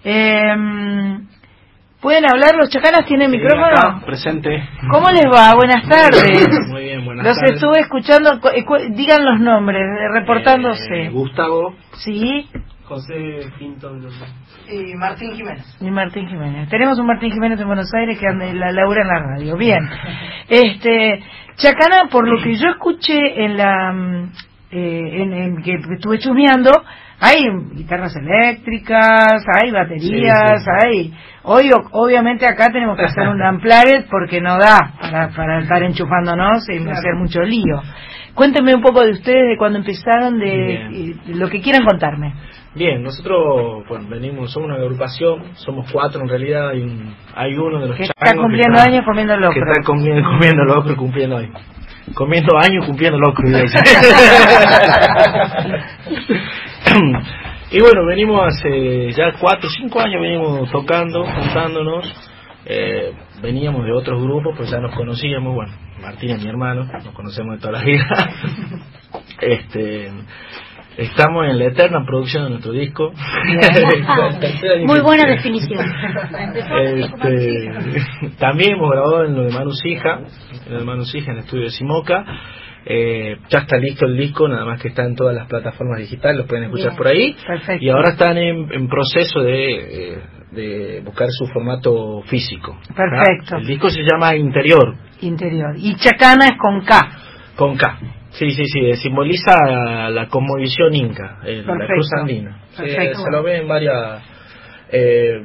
Em, ¿Pueden hablar? ¿Los chacanas tienen micrófono? Acá, presente. ¿Cómo les va? Buenas tardes. Muy bien, buenas Los tardes. estuve escuchando, cu- eh, digan los nombres, eh, reportándose. Eh, Gustavo, ¿Sí? José Pinto. Y Martín Jiménez. Y Martín Jiménez. Tenemos un Martín Jiménez en Buenos Aires que anda la labura en la radio. Bien. Este, Chacana, por lo que yo escuché en la mm, eh, en, en que estuve chumeando, hay guitarras eléctricas, hay baterías, hay... Hoy, o- obviamente, acá tenemos que hacer un unplugged porque no da para, para estar enchufándonos y hacer mucho lío. Cuéntenme un poco de ustedes, de cuando empezaron, de, de lo que quieran contarme. Bien, nosotros bueno, venimos, somos una agrupación, somos cuatro en realidad, hay, un, hay uno de los Que está cumpliendo está- años comiendo que locro. está comiendo, comiendo locro cumpliendo años. Comiendo años cumpliendo locro. y bueno, venimos hace ya cuatro o cinco años venimos tocando, juntándonos. Eh, veníamos de otros grupos, pues ya nos conocíamos, bueno, Martín es mi hermano, nos conocemos de toda la vida. este Estamos en la eterna producción de nuestro disco. Muy buena difusión. definición. Este, también hemos grabado en lo de Manu Sija, en lo de Manu Sija, en el estudio de Simoca. Eh, ya está listo el disco, nada más que está en todas las plataformas digitales, lo pueden escuchar Bien, por ahí. perfecto. Y ahora están en, en proceso de, eh, de buscar su formato físico. Perfecto. ¿Ah? El disco se llama Interior, Interior. Y Chacana es con K. con K. Sí, sí, sí, eh, simboliza la cosmovisión inca, eh, la cruz andina. Sí, Perfecto. se lo ve en varias, eh,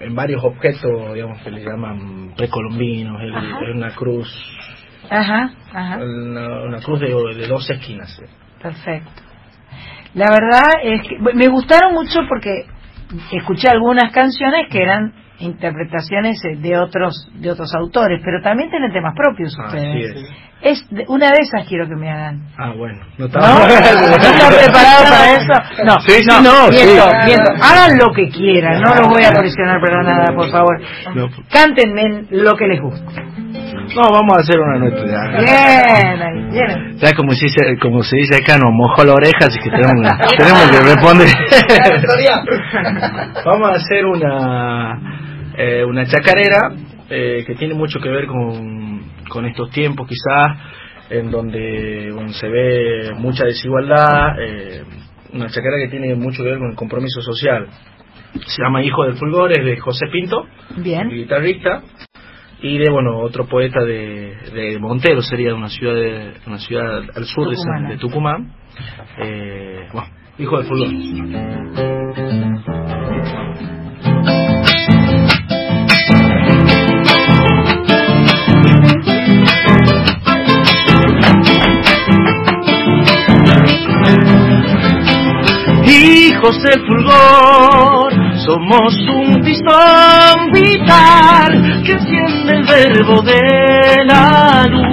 en varios objetos, digamos, que le llaman precolombinos, el- es una cruz, Ajá, ajá. una, una cruz de, de dos esquinas. eh. Perfecto. La verdad es que me gustaron mucho porque escuché algunas canciones que eran interpretaciones eh, de otros de otros autores, pero también tienen temas propios Así ustedes. es. Es de- una de esas quiero que me hagan. Ah, bueno, ¿No? estaba ¿No están preparados para eso? No, Sí, sí, no, no, miento, sí. miento. Hagan lo que quieran, no los voy a presionar para nada, por favor. No. Cántenme lo que les guste. No, vamos a hacer una nuestra. ya. Bien, bien. Ya como se dice, como se dice acá, nos mojó la oreja, así que tenemos, tenemos que responder. Vamos a hacer una, eh, una chacarera eh, que tiene mucho que ver con, con estos tiempos quizás, en donde bueno, se ve mucha desigualdad, eh, una chacarera que tiene mucho que ver con el compromiso social. Se llama Hijo del Fulgor, es de José Pinto, Bien. guitarrista, y de bueno otro poeta de, de Montero sería de una ciudad de una ciudad al sur de, San- de Tucumán eh, bueno, hijo del fulgor Hijos del fulgor, somos un pistón vital que enciende el verbo de la luz.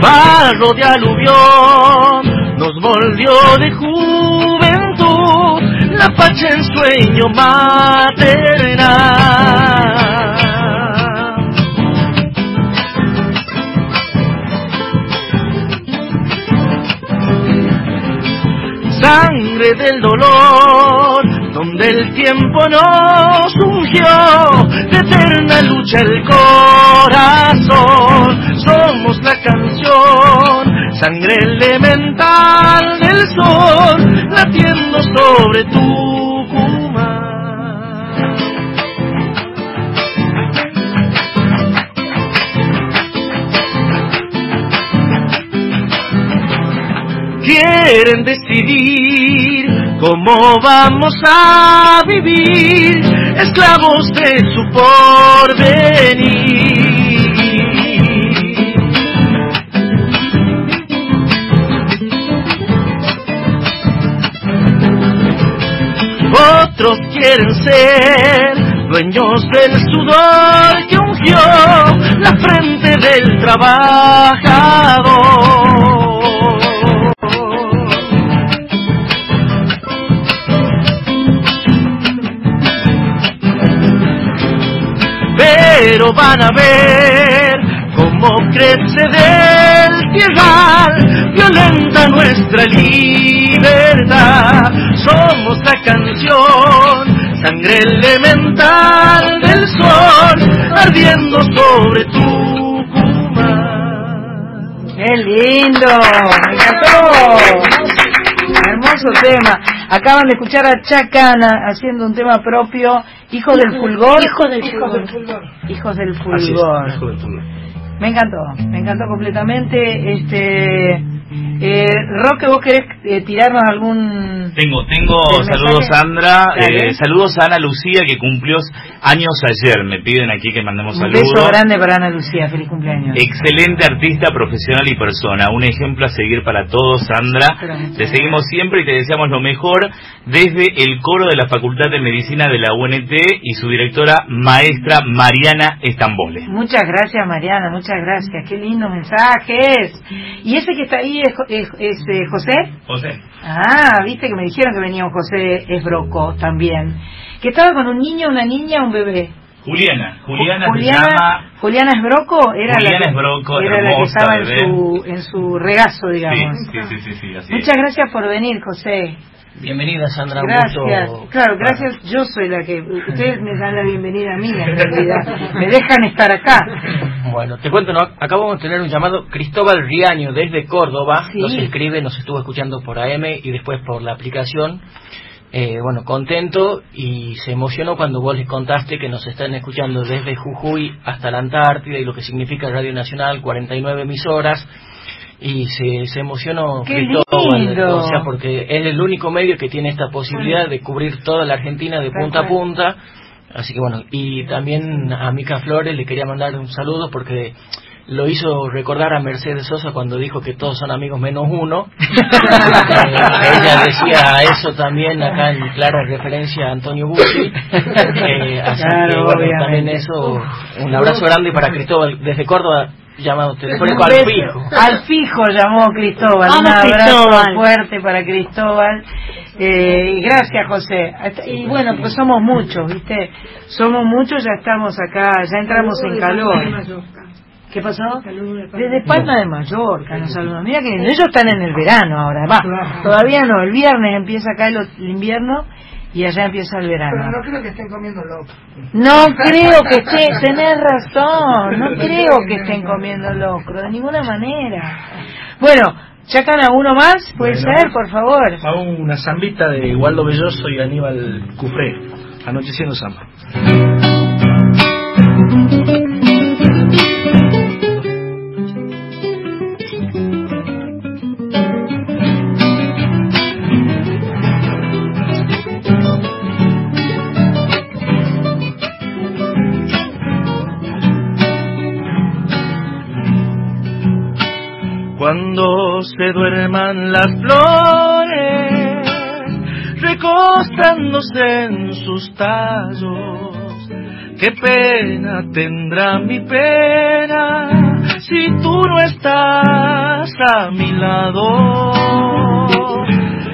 Barro de aluvión nos volvió de juventud la pacha en sueño maternal. Sangre del dolor, donde el tiempo nos ungió, de eterna lucha el corazón, somos la canción, sangre elemental del sol, latiendo sobre Tucumán. Quieren decidir cómo vamos a vivir, esclavos de su porvenir. Otros quieren ser dueños del sudor que ungió la frente del trabajador. Pero van a ver cómo crece del tierral, violenta nuestra libertad. Somos la canción, sangre elemental del sol ardiendo sobre Tucumán. ¡Qué lindo! ¡Me encantó! Hermoso tema. Acaban de escuchar a Chacana haciendo un tema propio, Hijo del Fulgor. Hijo del fulgor. Hijos del Fulgor. Me encantó, me encantó completamente. Este, eh, Roque, ¿vos querés eh, tirarnos algún...? Tengo, tengo ¿El saludos? Sandra, eh, saludos a Ana Lucía que cumplió años ayer, me piden aquí que mandemos Un saludos. beso grande para Ana Lucía, feliz cumpleaños. Excelente artista, profesional y persona. Un ejemplo a seguir para todos, Sandra. Pero Te seguimos siempre y te deseamos lo mejor desde el coro de la Facultad de Medicina de la UNT y su directora maestra Mariana Estambole. Muchas gracias, Mariana, muchas gracias. Qué lindos mensajes. ¿Y ese que está ahí es, Jo- es- es, eh, José? José. Ah, viste que me dijeron que venía un José Esbroco también. Que estaba con un niño, una niña, un bebé. Juliana. Juliana, Juliana, se llama... Juliana Esbroco era Juliana la que, Esbroco, era la que estaba en su, en su regazo, digamos. Sí, sí, sí, sí, sí, así Muchas gracias por venir, José. Bienvenida Sandra, Gracias. mucho- Claro, gracias. Yo soy la que. Ustedes me dan la bienvenida a mí, en realidad. Me dejan estar acá. Bueno, te cuento, ¿no? acabamos de tener un llamado Cristóbal Riaño desde Córdoba, Sí. nos escribe, nos estuvo escuchando por AM y después por la aplicación. Eh, bueno, contento y se emocionó cuando vos les contaste que nos están escuchando desde Jujuy hasta la Antártida y lo que significa Radio Nacional, 49 emisoras. Y se, se emocionó ¡Qué Cristóbal, lindo! o sea, porque es el único medio que tiene esta posibilidad de cubrir toda la Argentina de punta a punta. Así que bueno, y también a Mica Flores le quería mandar un saludo porque lo hizo recordar a Mercedes Sosa cuando dijo que todos son amigos menos uno. Eh, ella decía eso también acá en clara referencia a Antonio Bucci. Eh, así Claro, que bueno, también eso, un abrazo grande para Cristóbal desde Córdoba, llamado telefónico al fijo. Al fijo llamó Cristóbal. Vamos, Un abrazo Cristóbal. fuerte para Cristóbal. Eh, y gracias, José. Y bueno, pues somos muchos, ¿viste? Somos muchos, ya estamos acá, ya entramos en calor. ¿Qué pasó? Desde Palma de Mallorca nos saludan. Mira que ellos están en el verano ahora. Va, todavía no. El viernes empieza acá el, el invierno y allá empieza el verano. no creo que estén comiendo locro. No creo que esté, tenés razón, no creo que estén comiendo locro, de ninguna manera. Bueno, Chacana, uno más, puede Bueno. ser, por favor. Va una zambita de Waldo Belloso y Aníbal Cufré, anocheciendo samba. Se duerman las flores, recostándose en sus tallos, qué pena tendrá mi pena si tú no estás a mi lado.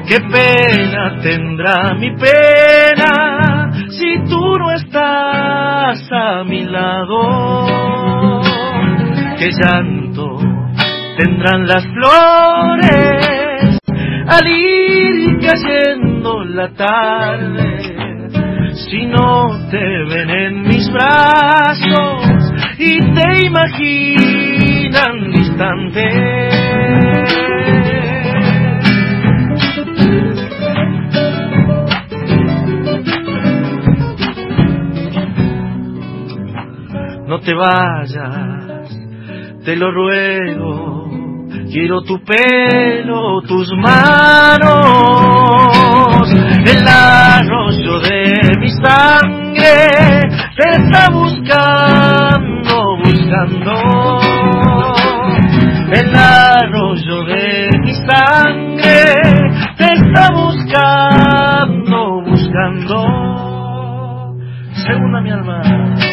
Qué pena tendrá mi pena si tú no estás a mi lado. Qué llanto tendrán las flores al ir cayendo la tarde. Si no te ven en mis brazos y te imaginan distante. No te vayas, te lo ruego. Quiero tu pelo, tus manos, el arroyo de mi sangre te está buscando, buscando. El arroyo de mi sangre te está buscando, buscando. Segunda mi alma.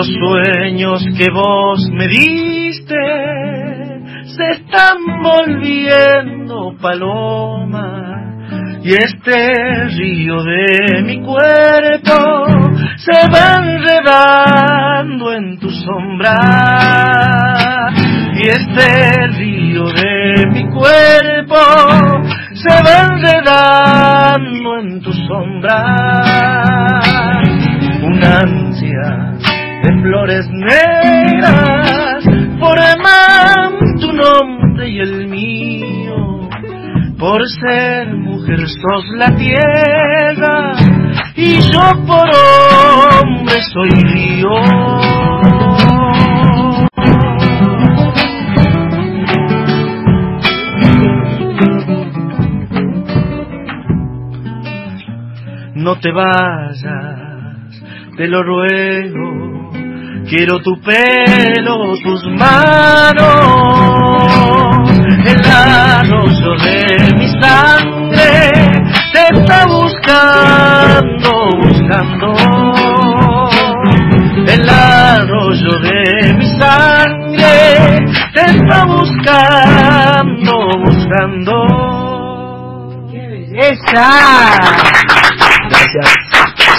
Los sueños que vos me diste se están volviendo paloma y este río de mi cuerpo se va enredando en tu sombra y este río de mi cuerpo se va enredando en tu sombra. Una ansia flores negras forman tu nombre y el mío por ser mujer sos la tierra y yo por hombre soy Dios. No te vayas, te lo ruego, quiero tu pelo, tus manos, el arroyo de mi sangre te está buscando, buscando. El arroyo de mi sangre te está buscando, buscando. Gracias.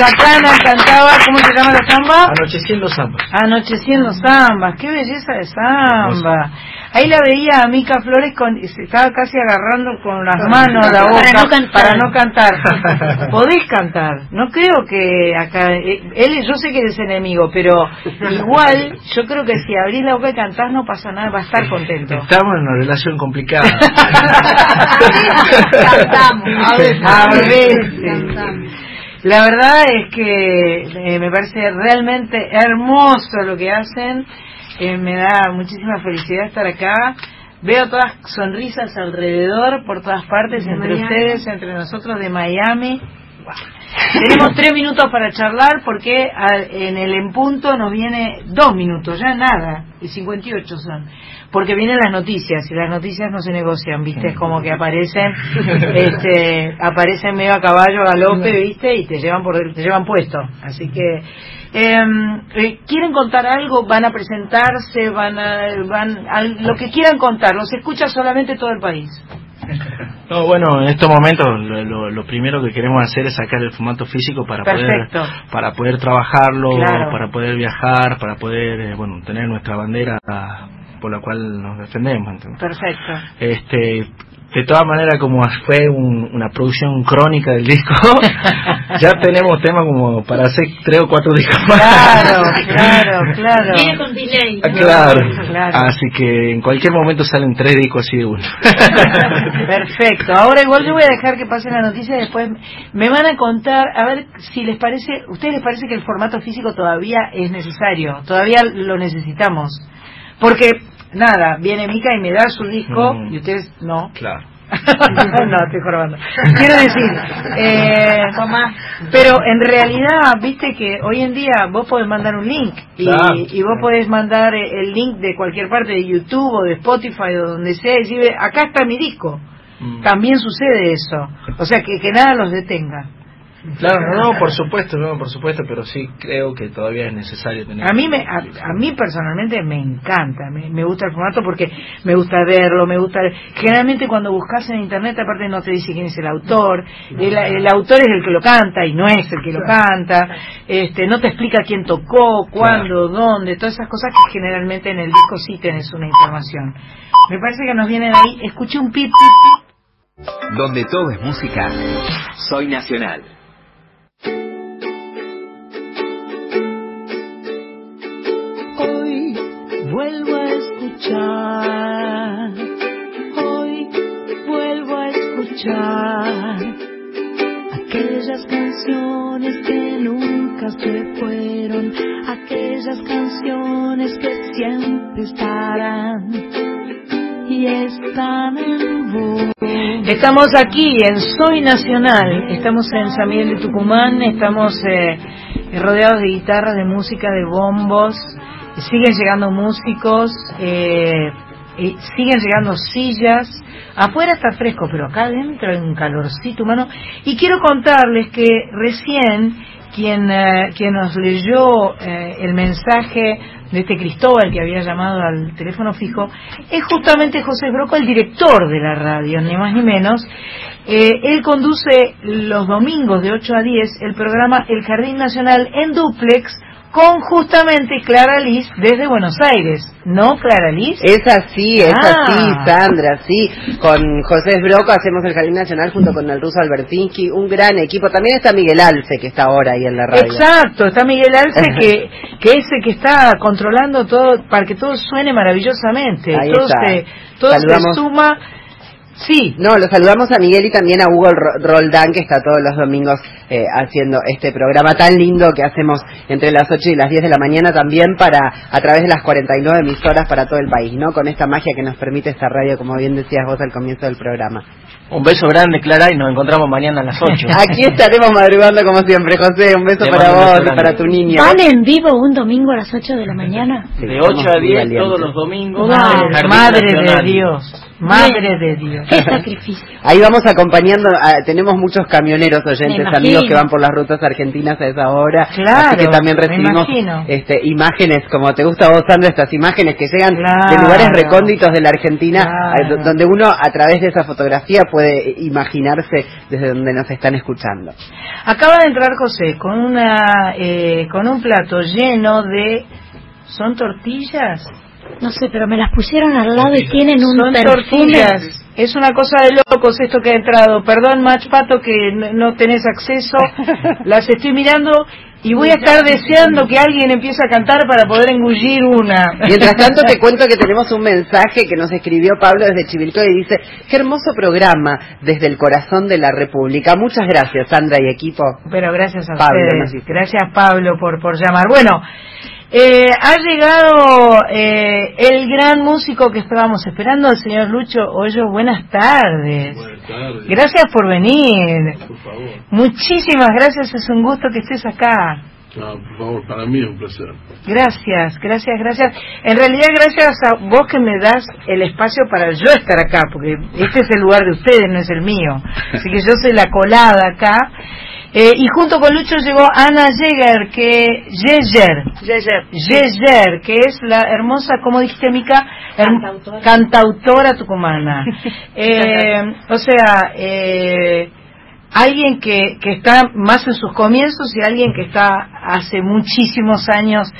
Chacana cantaba, ¿cómo se llama la samba? Anocheciendo samba. Anocheciendo zambas, qué belleza de samba. Ahí la veía a Mica Flores con, se estaba casi agarrando con las manos la boca Para no cantar. para no cantar. Podés cantar. No creo que acá, eh, él yo sé que eres enemigo, pero igual yo creo que si abrís la boca y cantás no pasa nada, va a estar contento. Estamos en una relación complicada. Cantamos. A veces. A veces. La verdad es que eh, me parece realmente hermoso lo que hacen. Eh, me da muchísima felicidad estar acá. Veo todas sonrisas alrededor, por todas partes, De entre Miami. ustedes, entre nosotros de Miami. Tenemos tres minutos para charlar porque en el en punto nos viene dos minutos, ya nada, y 58 son. Porque vienen las noticias y las noticias no se negocian, ¿viste? Es como que aparecen, este, aparecen medio a caballo, a galope, ¿viste? Y te llevan por, te llevan puesto. Así que, em, eh, ¿quieren contar algo? ¿Van a presentarse? ¿Van a, van a- lo que quieran contar? Los escucha solamente todo el país. No, bueno, en estos momentos lo, lo- lo primero que queremos hacer es sacar el formato físico para Perfecto. poder para poder trabajarlo, Claro. para poder viajar, para poder eh, bueno tener nuestra bandera por la cual nos defendemos. ¿entendés? Perfecto. Este, de todas maneras, como fue un- una producción crónica del disco, ya tenemos tema como para hacer tres o cuatro discos más. Claro, claro, claro. Viene con delay. Claro. Claro. Así que en cualquier momento salen tres discos así de uno. Perfecto. Ahora igual yo voy a dejar que pase la noticia y después me van a contar, a ver si les parece, ¿ustedes les parece que el formato físico todavía es necesario? Todavía lo necesitamos. Porque, nada, viene Mica y me da su disco Mm. y ustedes no. Claro. no, estoy jorobando. Quiero decir, eh, pero en realidad, viste que hoy en día vos podés mandar un link y, Claro. y vos podés mandar eh, el link de cualquier parte de YouTube o de Spotify o donde sea y decir, acá está mi disco. Mm. También sucede eso. O sea, que, que nada los detenga. Claro, no, por supuesto, no, por supuesto, pero sí creo que todavía es necesario tener. A mí, me, a, a mí personalmente me encanta, me, me gusta el formato porque me gusta verlo, me gusta... Generalmente cuando buscas en internet aparte no te dice quién es el autor, el, el autor es el que lo canta y no es el que lo canta, este no te explica quién tocó, cuándo, dónde, todas esas cosas que generalmente en el disco sí tenés una información. Me parece que nos vienen ahí, escuché un pip, pip, pip, Donde todo es música, soy nacional. Vuelvo a escuchar, hoy vuelvo a escuchar aquellas canciones que nunca se fueron, aquellas canciones que siempre estarán y están en vos. Estamos aquí en Soy Nacional, estamos en San Miguel de Tucumán, estamos eh, rodeados de guitarras, de música, de bombos, siguen llegando músicos, eh, siguen llegando sillas, afuera está fresco, pero acá adentro hay un calorcito humano. Y quiero contarles que recién quien, eh, quien nos leyó eh, el mensaje de este Cristóbal que había llamado al teléfono fijo, es justamente José Broco, el director de la radio, ni más ni menos. Eh, él conduce los domingos de 8 a 10 el programa El Jardín Nacional en duplex con justamente Clara Liz desde Buenos Aires. ¿No, Clara Liz? Es así, es Ah. así, Sandra, sí. Con José Broco hacemos el Jardín Nacional junto con el ruso Albertinsky, un gran equipo. También está Miguel Alce, que está ahora ahí en la radio. Exacto, está Miguel Alce que, que es el que está controlando todo para que todo suene maravillosamente. Ahí todo está. se, todo se suma. Sí. No, lo saludamos a Miguel y también a Hugo Ro- Roldán, que está todos los domingos eh, haciendo este programa tan lindo que hacemos entre las 8 y las 10 de la mañana también para a través de las 49 emisoras para todo el país, ¿no? Con esta magia que nos permite esta radio, como bien decías vos al comienzo del programa. Un beso grande, Clara, y nos encontramos mañana a las 8. Aquí estaremos madrugando como siempre, José. Un beso Te para vos beso y grande. para tu niño. ¿Van en vivo un domingo a las 8 de la mañana? Sí, De somos 8 a muy 10 valientes. todos los domingos. Wow. Madre de. Dios, madre de Dios. ¡Qué sacrificio! Ahí vamos acompañando, a- tenemos muchos camioneros oyentes, amigos que van por las rutas argentinas a esa hora. Claro, así que también me recibimos imagino. este, imágenes, como te gusta vos, Sandra, estas imágenes que llegan de lugares recónditos de la Argentina, Claro. donde uno a través de esa fotografía puede imaginarse desde donde nos están escuchando. Acaba de entrar José con una eh, con un plato lleno de son tortillas. No sé, pero me las pusieron al lado y tienen un Son perfume. tortillas. Es una cosa de locos esto que ha entrado. Perdón, Mach Pato, que no, no tenés acceso. Las estoy mirando y voy a estar deseando que alguien empiece a cantar para poder engullir una. Mientras tanto te cuento que tenemos un mensaje que nos escribió Pablo desde Chivilcoy y dice, qué hermoso programa desde el corazón de la República. Muchas gracias, Sandra y equipo. Pero gracias a Pablo ustedes. Gracias, Pablo, por, por llamar. Bueno, eh, ha llegado eh, el gran músico que estábamos esperando, el señor Lucho Hoyo. Buenas tardes. Gracias por venir. Por favor. Muchísimas gracias, es un gusto que estés acá. No, por favor, para mí es un placer. Gracias, gracias, gracias. En realidad, gracias a vos que me das el espacio para yo estar acá, porque este es el lugar de ustedes, no es el mío. Así que yo soy la colada acá. Eh, y junto con Lucho llegó Ana Jäger, que Jäger, Jäger, que es la hermosa, como dijiste Mica, Cantautora. cantautora tucumana. Eh, o sea, eh, alguien que, que está más en sus comienzos y alguien que está hace muchísimos años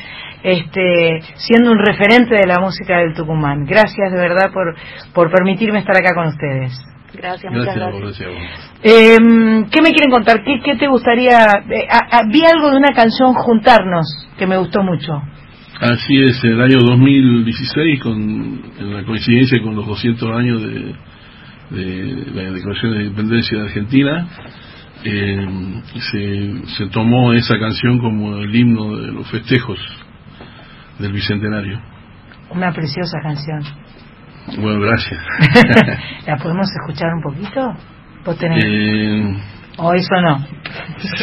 este, siendo un referente de la música del Tucumán. Gracias de verdad por, por permitirme estar acá con ustedes. Gracias, muchas Gracias gracias. gracias a vos. Eh, ¿Qué me quieren contar? ¿Qué, qué te gustaría? eh, a- a- vi algo de una canción Juntarnos que me gustó mucho. Así es, el año 2016, con, en la coincidencia con los 200 años de, de la Declaración de Independencia de Argentina, eh, se, se tomó esa canción como el himno de los festejos del Bicentenario. Una preciosa canción. Bueno, gracias. ¿La podemos escuchar un poquito? ¿Vos tenés? Eh, ¿O eso no?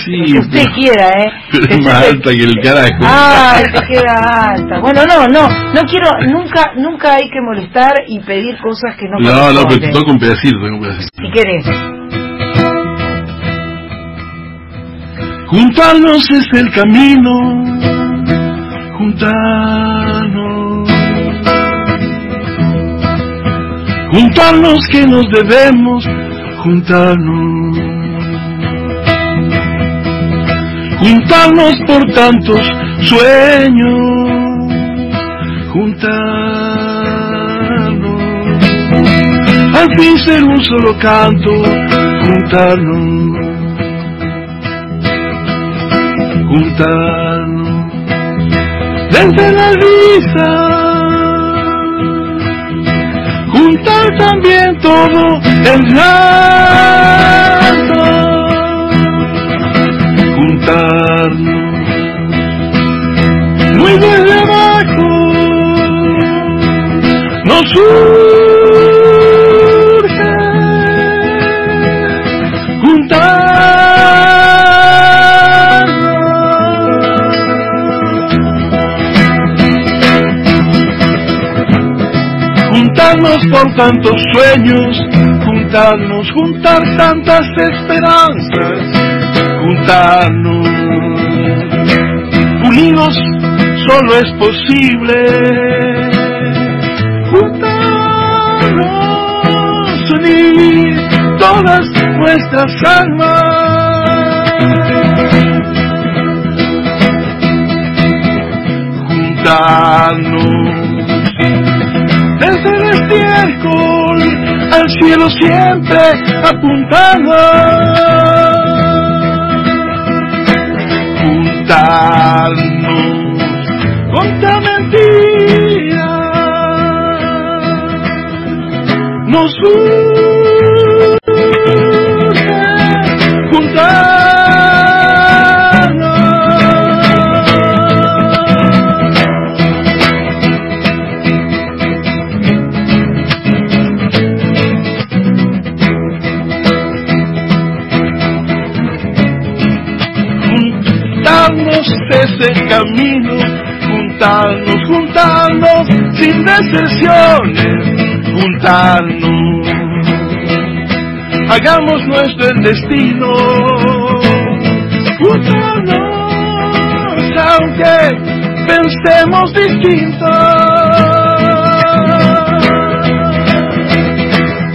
sí, usted pero- quiera, ¿eh? pero es más alta que el carajo. Ah, te queda alta. Bueno, no, no, no quiero, nunca, nunca hay que molestar y pedir cosas que no No, no, pero te toca un pedacito, un pedacito. Si querés. Juntarnos es el camino, juntarnos. Juntarnos que nos debemos, juntarnos. Juntarnos por tantos sueños, juntarnos. Al fin ser un solo canto, juntarnos juntarnos desde la risa, juntar también todo el juntarnos por tantos sueños, juntarnos, juntar tantas esperanzas, juntarnos. amigos solo es posible juntarnos, unir todas nuestras almas. Juntarnos estiércol al cielo siempre apuntando. Juntarnos contra mentira. Nos une sin deserciones, juntarnos. Hagamos nuestro destino, juntarnos, aunque pensemos distintos.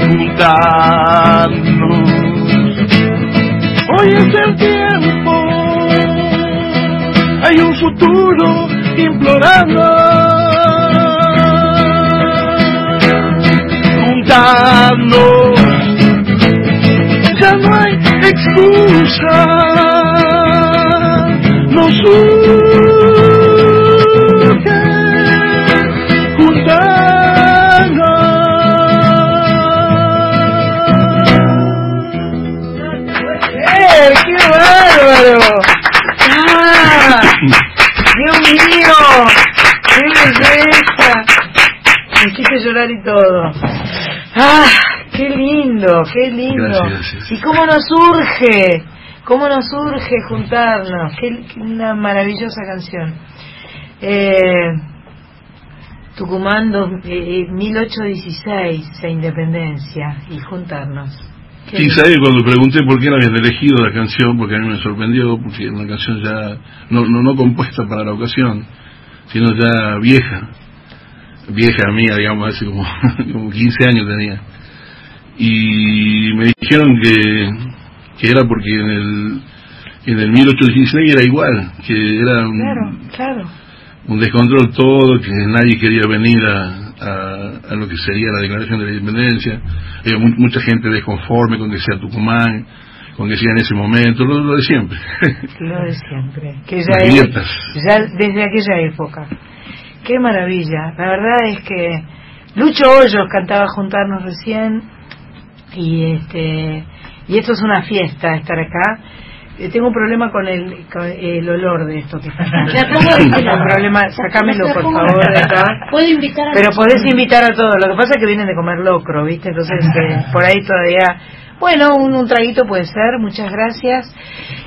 Juntarnos. Hoy es el tiempo, hay un futuro implorando. Juntarnos, ya no hay excusa. ¡Qué lindo! Gracias. ¿Y cómo nos urge? ¿Cómo nos urge juntarnos? ¡Qué una maravillosa canción! Eh, Tucumán dos- eh, 1816, e independencia, y juntarnos. Sí, sabes cuando pregunté por qué la habían elegido la canción, porque a mí me sorprendió, porque era una canción ya no, no, no compuesta para la ocasión, sino ya vieja, vieja mía, digamos, hace como, como 15 años tenía. Y me dijeron que, que era porque en el, en el 1816 era igual, que era un, Claro, claro. un descontrol todo, que nadie quería venir a, a, a lo que sería la declaración de la independencia, había mu- mucha gente desconforme con que sea Tucumán, con que sea en ese momento, lo, lo de siempre. Lo de siempre. Que ya, es- ya desde aquella época. Qué maravilla. La verdad es que Lucho Hoyos cantaba juntarnos recién y este y esto es una fiesta estar acá. Eh, tengo un problema con el, con el olor de esto que está acá. Este un problema, sacámelo por favor de acá. Puedo invitar a Pero podés invitar a todos. Lo que pasa es que vienen de comer locro, ¿viste? Entonces, eh, por ahí todavía. Bueno, un, un traguito puede ser. Muchas gracias.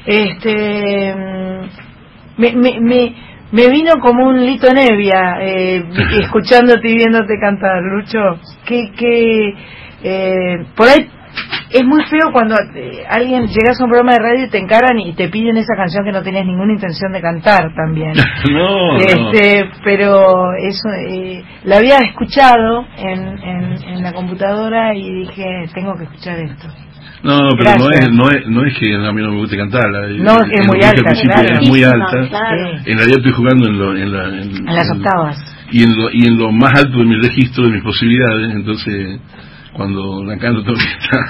Este. mm, Me, me, me, me vino como un lito nevia eh, escuchándote y viéndote cantar, Lucho. Que, que eh, por ahí es muy feo cuando eh, alguien llegas a un programa de radio y te encaran y te piden esa canción que no tenías ninguna intención de cantar también. no, no. Este, pero eso eh, la había escuchado en, en, en la computadora y dije tengo que escuchar esto. No, no, pero no es, no, es, no es que a mí no me guste cantarla. No, es muy alta, claro. Es muy alta. claro. En realidad estoy jugando en, lo, en, la, en, En las en- octavas. y en lo, y en lo más alto de mi registro, de mis posibilidades, entonces cuando la canto estar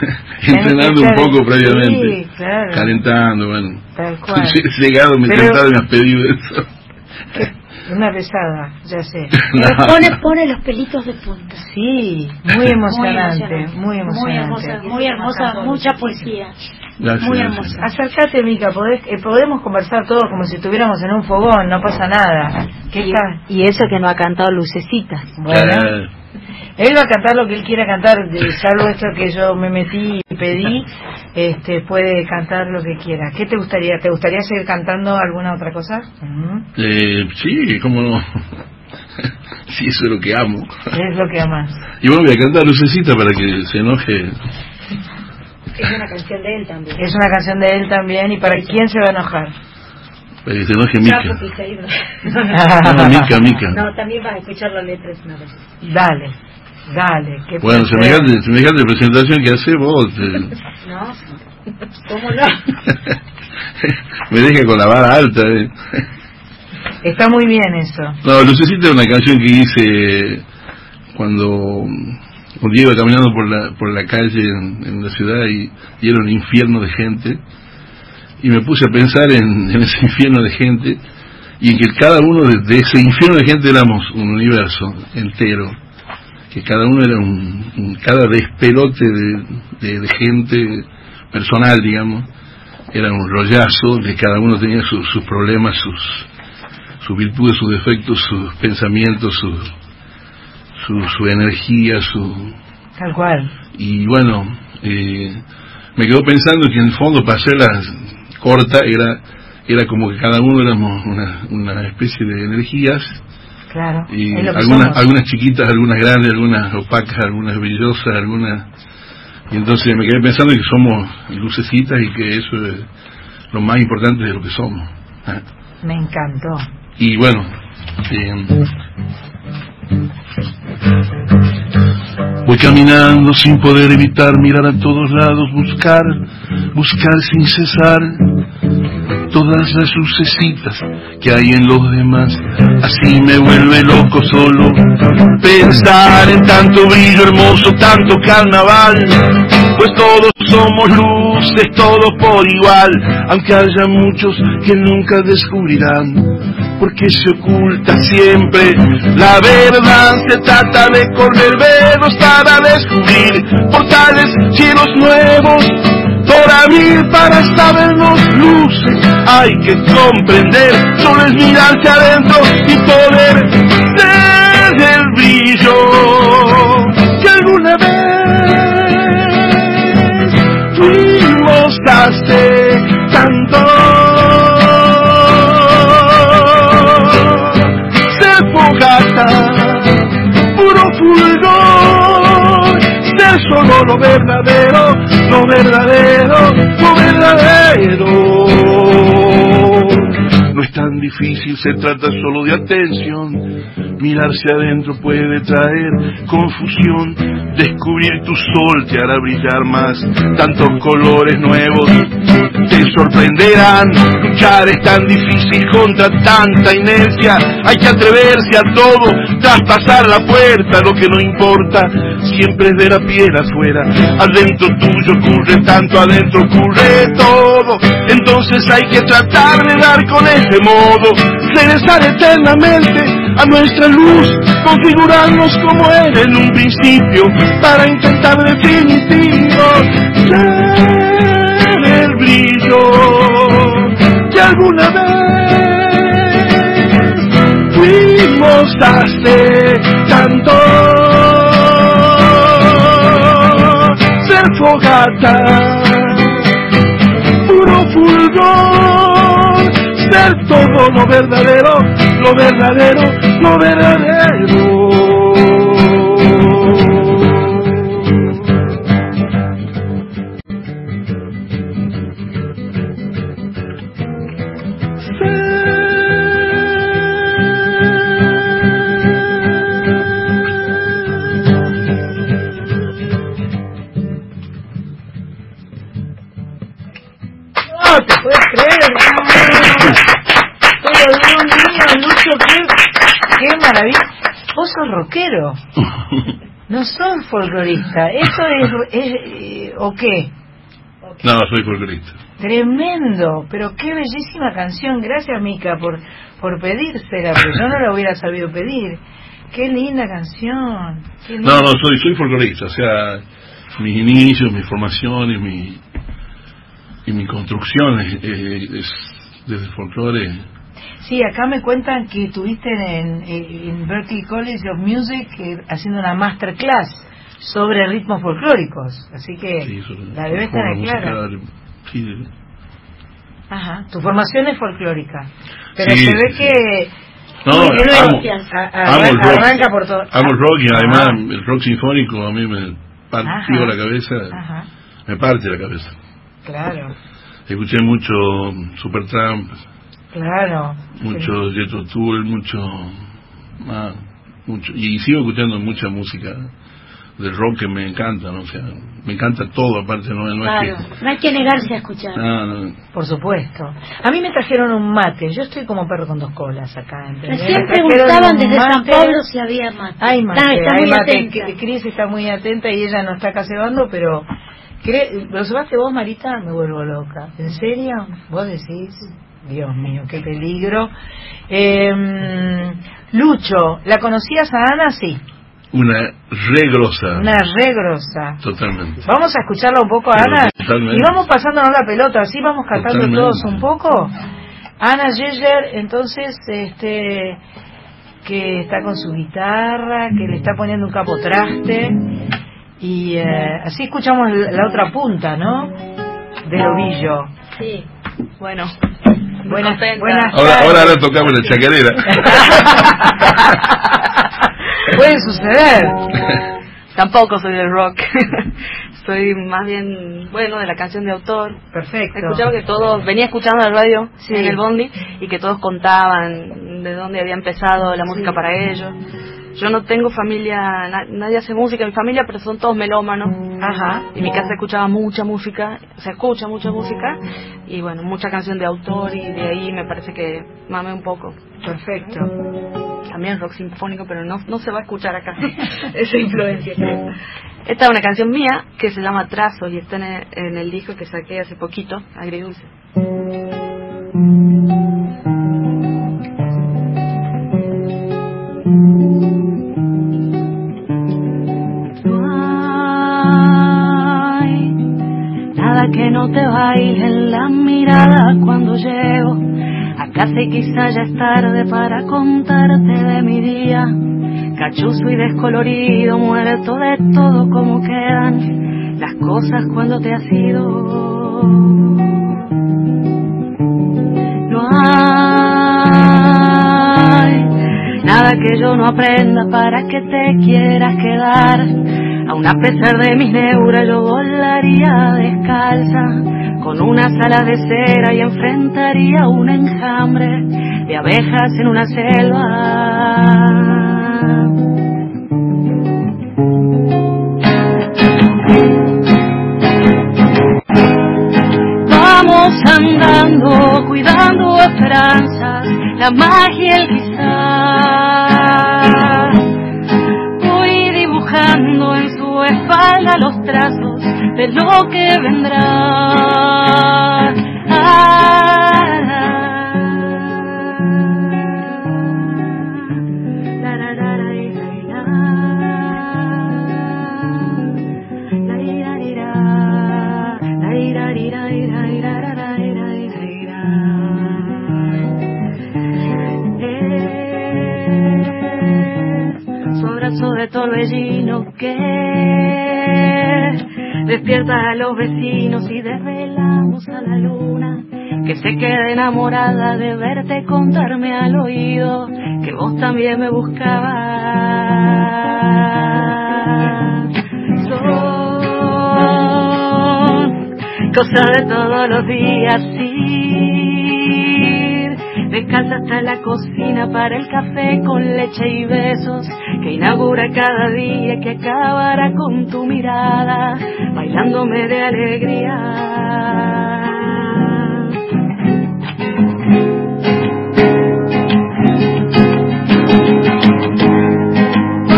entrenando un poco previamente, Sí, claro. calentando, bueno. Tal cual. Llegado, me Pero- sentado y me has pedido eso. Una pesada, ya sé. Pone, pone los pelitos de punta. Sí, muy emocionante, muy emocionante. hermosa, muy hermosa, mucha poesía. Gracias, Muy hermosa. Acércate, Mica, podés, eh, podemos conversar todos como si estuviéramos en un fogón, no pasa nada. ¿Qué Y, eso que no ha cantado Lucecita. Bueno, Claro. Él va a cantar lo que él quiera cantar, de- salvo esto que yo me metí y pedí, este, puede cantar lo que quiera. ¿Qué te gustaría? ¿Te gustaría seguir cantando alguna otra cosa? Eh, sí, cómo no. sí, eso es lo que amo. Es lo que amas. Y bueno, voy a cantar Lucecita para que se enoje. Es una canción de él también. Es una canción de él también, ¿y para quién se va a enojar? Para que se enoje Mica. No, Mica, Mica. No, también vas a escuchar la letra una vez. Dale, dale. que Bueno, semejante, semejante presentación que hace vos. eh, No, ¿cómo no? me deja con la vara alta. eh. Está muy bien eso. No, Lucecita es una canción que hice cuando un día iba caminando por la, por la calle en, en la ciudad y, y era un infierno de gente. Y me puse a pensar en, en ese infierno de gente y en que cada uno de, de ese infierno de gente éramos un universo entero. Que cada uno era un, un- cada despelote de, de- de gente personal, digamos, era un rollazo, que cada uno tenía sus- sus problemas, sus, sus virtudes, sus defectos, sus pensamientos, su, su, su energía, su... Tal cual. Y bueno, eh, me quedo pensando que en el fondo para hacerla corta era, era como que cada uno éramos una, una especie de energías Claro. y algunas, algunas chiquitas, algunas grandes, algunas opacas, algunas brillosas, algunas... Y entonces me quedé pensando que somos lucecitas y que eso es lo más importante de lo que somos. ¿eh? Me encantó. Y bueno, eh, voy caminando sin poder evitar mirar a todos lados, buscar, buscar sin cesar todas las lucecitas que hay en los demás. Así me vuelve loco solo pensar en tanto brillo hermoso, tanto carnaval. Pues todos somos luces, todos por igual, aunque haya muchos que nunca descubrirán. Porque se oculta siempre la verdad, se trata de correr velos para descubrir portales, cielos nuevos, abrir para sabernos luces. Hay que comprender, solo es mirarse adentro y poder ver el brillo que alguna vez fuimos hace tanto. Ser puro fulgor, ser solo lo verdadero, lo verdadero, lo verdadero. No es tan difícil, se trata solo de atención. Mirarse adentro puede traer confusión. Descubrir tu sol te hará brillar más. Tantos colores nuevos te sorprenderán. Luchar es tan difícil contra tanta inercia. Hay que atreverse a todo, traspasar la puerta. Lo que no importa siempre es de la piel afuera. Adentro tuyo ocurre tanto, adentro ocurre todo. Entonces hay que tratar de dar con ese modo. Regresar eternamente a nuestra luz, configurarnos como era en un principio, para intentar definitivo ser el brillo que alguna vez fuimos hace tanto. Ser fogata, todo lo verdadero, lo verdadero, lo verdadero. Sos rockero, no sos folclorista. ¿Eso es, es eh, o qué? No, soy folclorista. Tremendo, pero qué bellísima canción. Gracias, Mica, por, por pedírsela, porque yo no la hubiera sabido pedir. Qué linda canción. qué linda. No, no, soy, soy folclorista. O sea, mis inicios, mi formación y mi, y mi construcción es, es- es desde el folclore. Sí, acá me cuentan que estuviste en, en Berklee College of Music eh, haciendo una masterclass sobre ritmos folclóricos. Así que Sí, la debe estar clara. sí, Ajá, tu formación es folclórica. Pero se ve que... No, uno amo, a- amo el rock. arranca por todo. Amo el rock y Ah. además el rock sinfónico a mí me partió Ajá. la cabeza, Ajá, me parte la cabeza. claro. Escuché mucho Supertramp, Claro. mucho Jethro Tull, mucho, ah, mucho, y sigo escuchando mucha música del rock que me encanta, ¿no? O sea, me encanta todo, aparte, no, no Claro, es que... no hay que negarse a escuchar. Ah, no. Por supuesto. A mí me trajeron un mate. Yo estoy como perro con dos colas acá. ¿entendés? Recién preguntaban un desde San. Pablo si había mate. Hay mate, está hay muy mate. atenta. Que- Cris está muy atenta y ella no está acá cebando, pero... cre- ¿Lo cebaste vos, Marita? Me vuelvo loca. ¿En serio? ¿Vos decís? Dios mío, qué peligro. Eh, Lucho, ¿la conocías a Ana? Sí. Una regrosa. Una re grosa. Totalmente. Vamos a escucharla un poco a Pero Ana totalmente. y vamos pasándonos la pelota, así vamos cantando Totalmente. todos un poco. Ana Yeller, entonces, este, que está con su guitarra, que le está poniendo un capotraste y eh, así escuchamos la la otra punta, ¿no? Del ovillo. Sí. Bueno, Buenas, buenas Ahora, ahora, ahora tocamos la chacarera. Puede suceder. Tampoco soy del rock. soy más bien, bueno, de la canción de autor. Perfecto. Escuchaba que todos, venía escuchando la radio Sí. en el Bondi y que todos contaban de dónde había empezado la música para ellos. Yo no tengo familia, na- nadie hace música en mi familia, pero son todos melómanos. Ajá. Y mi casa escuchaba mucha música, se escucha mucha música y bueno, mucha canción de autor y de ahí me parece que mame un poco. Perfecto. También rock sinfónico, pero no, no se va a escuchar acá esa influencia. Esta es una canción mía que se llama Trazos y está en el, en el disco que saqué hace poquito, Agridulce. Que no te baile en la mirada cuando llego a casa quizá ya es tarde para contarte de mi día. Cachuzo y descolorido, muerto de todo como quedan las cosas cuando te has ido. No hay nada que yo no aprenda para que te quieras quedar. Aun a pesar de mis neuras yo volaría descalza con unas alas de cera y enfrentaría un enjambre de abejas en una selva. Vamos andando, cuidando esperanzas, la magia y el quizás. Voy dibujando en espalda los trazos de lo que vendrá. Ah, torbellino que despierta a los vecinos y desvelamos a la luna que se queda enamorada de verte contarme al oído que vos también me buscabas. Son cosas de todos los días ir descalza hasta la cocina para el café con leche y besos que inaugura cada día que acabará con tu mirada bailándome de alegría.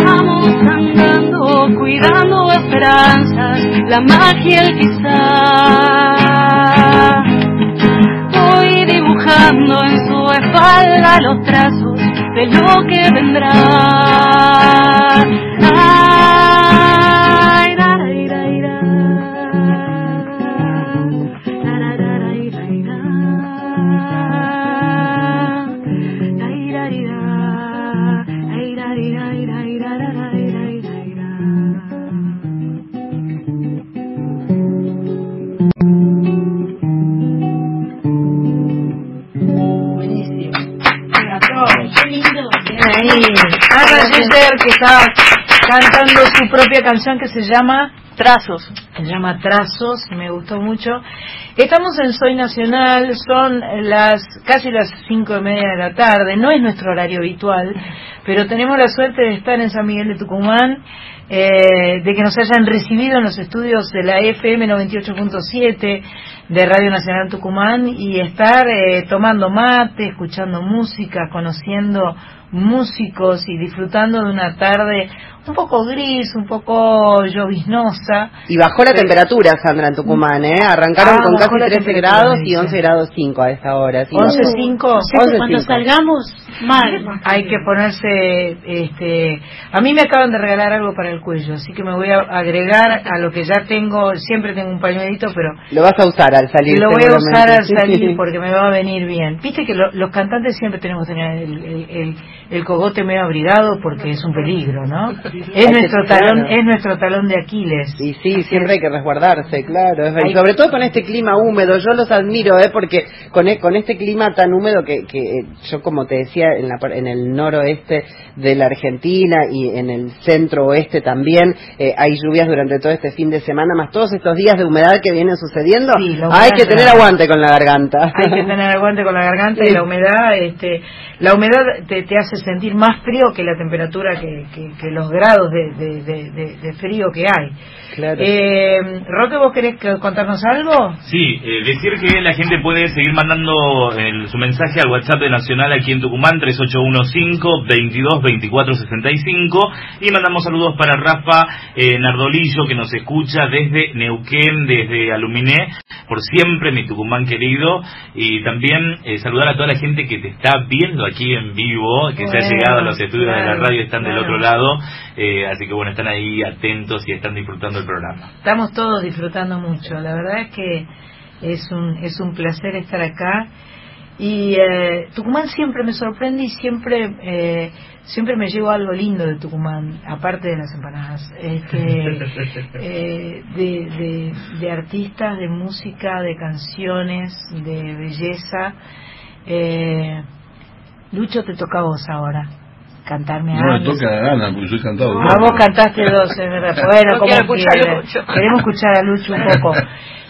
Vamos andando, cuidando esperanzas, la magia el quizá. Voy dibujando en su espalda los trazos de lo que vendrá. Canción que se llama Trazos. Se llama Trazos, me gustó mucho. Estamos en Soy Nacional, son las casi las cinco y media de la tarde, no es nuestro horario habitual, pero tenemos la suerte de estar en San Miguel de Tucumán, eh, de que nos hayan recibido en los estudios de la FM 98.7 de Radio Nacional Tucumán y estar eh, tomando mate, escuchando música, conociendo músicos y disfrutando de una tarde un poco gris, un poco lloviznosa. Y bajó la Pero- temperatura, Sandra, en Tucumán, ¿eh? Arrancaron Ah, con casi la 13 temperatura, grados y dice. 11 grados 5 a esta hora. sí, 11.5. bajó. O sea que cuando 11.5. salgamos, mal. Hay que ponerse, este, a mí me acaban de regalar algo para el cuello, así que me voy a agregar a lo que ya tengo, siempre tengo un pañuelito, pero Lo vas a usar al salir. lo voy a usar al salir porque me va a venir bien. Viste que lo- los cantantes siempre tenemos que tener el, el, el- el cogote medio abrigado porque es un peligro, ¿no? Es nuestro talón, es nuestro talón de Aquiles. Y sí, siempre hay que resguardarse, claro. es verdad. Y Hay- sobre todo con este clima húmedo, yo los admiro, ¿eh? Porque con, e- con este clima tan húmedo que, que eh, yo, como te decía, en, la, par- en el noroeste de la Argentina y en el centro oeste también, eh, hay lluvias durante todo este fin de semana, más todos estos días de humedad que vienen sucediendo. Sí, hay humedad que tener aguante con la garganta. Hay que tener aguante con la garganta y la humedad, este, la humedad te, te hace sentir más frío que la temperatura, que, que- que los grados de, de- de- de- de frío que hay. Claro. Eh, Roque, ¿vos querés que- contarnos algo? Sí, eh, decir que la gente puede seguir mandando el- su mensaje al WhatsApp de Nacional aquí en Tucumán, 3815-222465. Y mandamos saludos para Rafa eh, Nardolillo, que nos escucha desde Neuquén, desde Aluminé, por siempre, mi Tucumán querido. Y también eh, saludar a toda la gente que te está viendo aquí en vivo, que se ha llegado a los estudios de la radio, están del otro lado. Eh, así que bueno, están ahí atentos y están disfrutando el programa. Estamos todos disfrutando mucho. La verdad es que es un, es un placer estar acá. Y eh, Tucumán siempre me sorprende y siempre eh, siempre me llevo algo lindo de Tucumán, aparte de las empanadas. Este, eh, de, de, de artistas, de música, de canciones, de belleza. Eh, Lucho, te toca a vos ahora. Cantarme No me algo. toca a Ana, porque soy cantado. Ah, vos cantaste dos, es verdad. Bueno, No como quiero escuchar a quiera. Lucho. Queremos escuchar a Lucho un poco.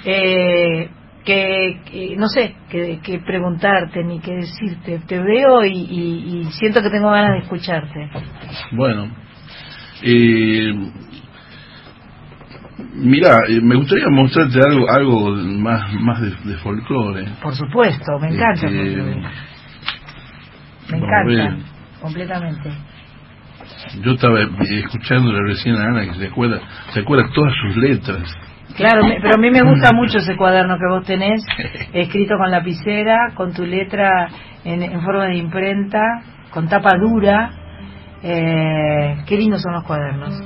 Eh, que, que- no sé qué qué preguntarte ni qué decirte. Te veo y, y- y siento que tengo ganas de escucharte. Bueno, eh, mira, eh, me gustaría mostrarte algo, algo más, más de, de folclore. Por supuesto, me encanta. Este, me encanta, completamente. Yo estaba escuchándole recién a Ana que se acuerda, se acuerda todas sus letras. Claro, pero a mí me gusta mucho ese cuaderno que vos tenés, escrito con lapicera, con tu letra en, en forma de imprenta, con tapa dura. Eh, qué lindos son los cuadernos.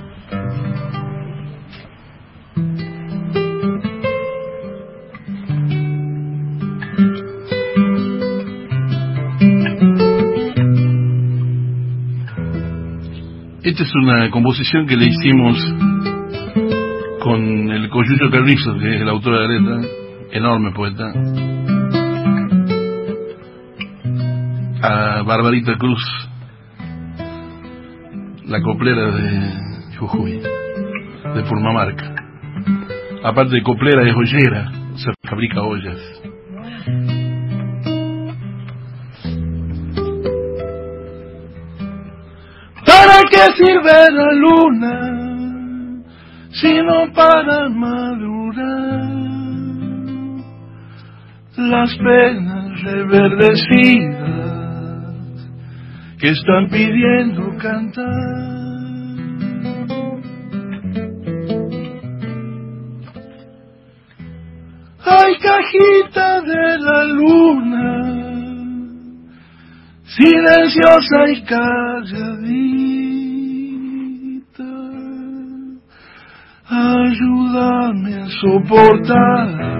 Esta es una composición que le hicimos con el Coyuyo Carrizo, que es el autor de la letra, enorme poeta, a Barbarita Cruz, la coplera de Jujuy, de Purmamarca. Aparte de coplera es joyera, se fabrica ollas. ¿Para qué sirve la luna si no para madurar las penas reverdecidas que están pidiendo cantar? Ay, cajita de la luna, silenciosa y calladita, ayúdame a soportar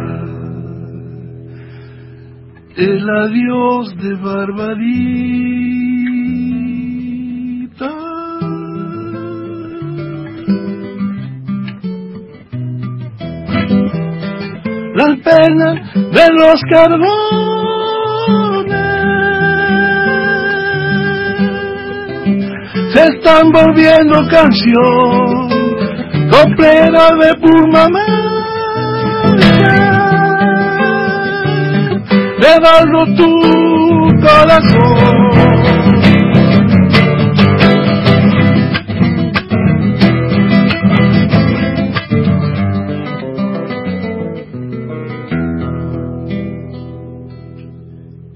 el adiós de Barbarita. Las penas de los carbones se están volviendo canción Coplera de Purmamarca, de barro tu corazón.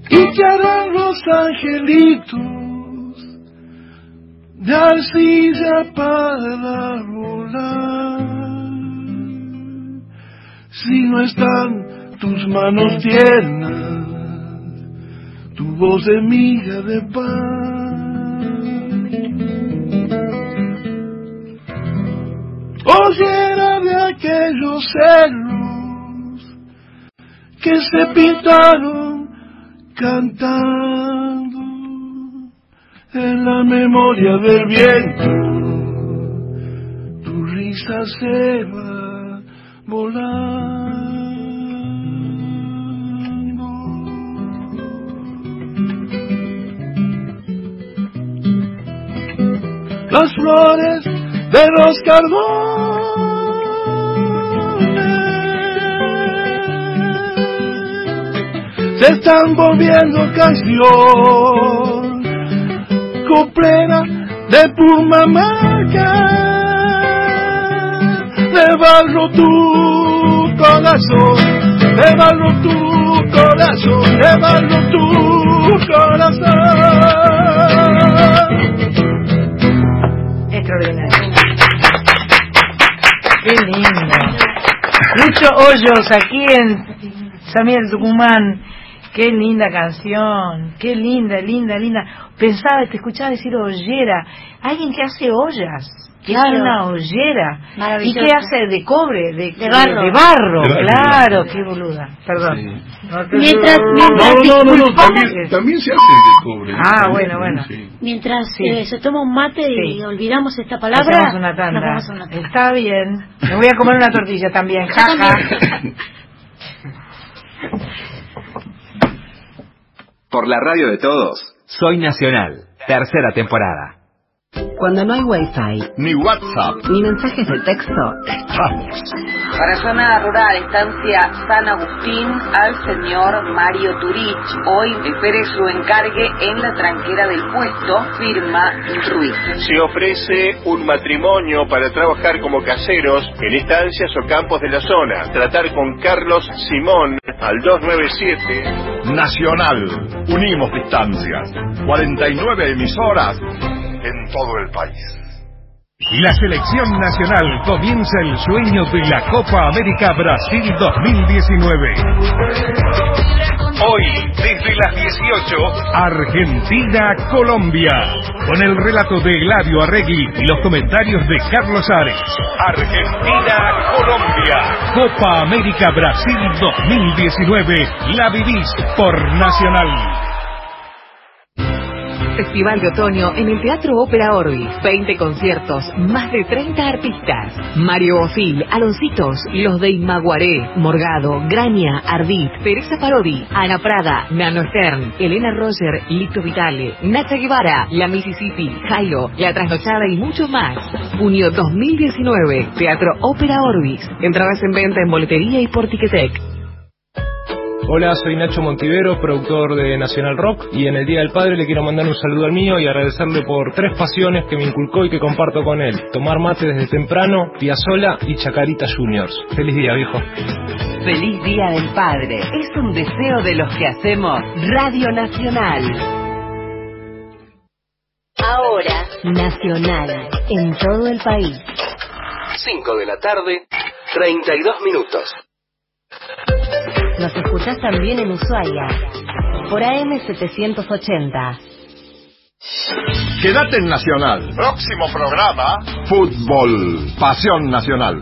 y que harán los angelitos de arcilla para volar. Si no están tus manos tiernas, tu voz de miga de pan. Oyera de aquellos cerros que se pintaron cantando en la memoria del viento. Tu risa se va volando. Las flores de los carbones se están volviendo canción coplera de Purmamarca de barro tu corazón de barro tu corazón de barro tu corazón Extraordinario. Qué lindo. Lucho Hoyos, aquí en Samir Tucumán. Qué linda canción, qué linda, linda, linda. Pensaba, te escuchaba decir ollera. Alguien que hace ollas, que Claro. hace una ollera. ¿Y qué hace de cobre? De, De barro. De, barro, De barro. claro, qué boluda. Perdón. No te- Mientras- mientras No, no, no, también, también se hacen de cobre. Ah, También, bueno, bueno. sí. Mientras Sí. eh, se toma un mate y Sí. olvidamos esta palabra, Hacemos una tanda. nos vamos a una tanda. Está bien. Me voy a comer una tortilla también. Yo Ja, ja. también. Por la radio de todos, Soy Nacional, tercera temporada. Cuando no hay wifi, Ni WhatsApp. ni mensajes de texto, Estamos. Para zona rural, estancia San Agustín, al señor Mario Turich. Hoy espere su encargue en la tranquera del puesto, firma Ruiz. Se ofrece un matrimonio para trabajar como caseros en estancias o campos de la zona. Tratar con Carlos Simón al 297. Nacional. Unimos distancias. 49 emisoras en todo el país. La selección nacional comienza el sueño de la Copa América Brasil 2019. Hoy, desde las 18, Argentina-Colombia, con el relato de Eladio Arregui y los comentarios de Carlos Ares. Argentina-Colombia, Copa América Brasil 2019, la vivís por Nacional. Festival de otoño en el Teatro Ópera Orbis. 20 conciertos, más de 30 artistas. Mario Bofil, Aloncitos, Los de Imaguaré, Morgado, Graña, Ardit, Teresa Parodi, Ana Prada, Nano Stern, Elena Roger, Lito Vitale, Nacha Guevara, La Mississippi, Jairo, La Trasnochada y mucho más. Junio 2019, Teatro Ópera Orbis. Entradas en venta en boletería y por Ticketek. Hola, soy Nacho Montivero, productor de Nacional Rock, y en el Día del Padre le quiero mandar un saludo al mío y agradecerle por tres pasiones que me inculcó y que comparto con él. Tomar mate desde temprano, Piazzola y Chacarita Juniors. Feliz día, viejo. Feliz Día del Padre. Es un deseo de los que hacemos Radio Nacional. Ahora, Nacional, en todo el país. 5 de la tarde, 32 minutos. Nos escuchás también en Ushuaia, por AM780. Quédate en Nacional. Próximo programa, Fútbol. Pasión Nacional.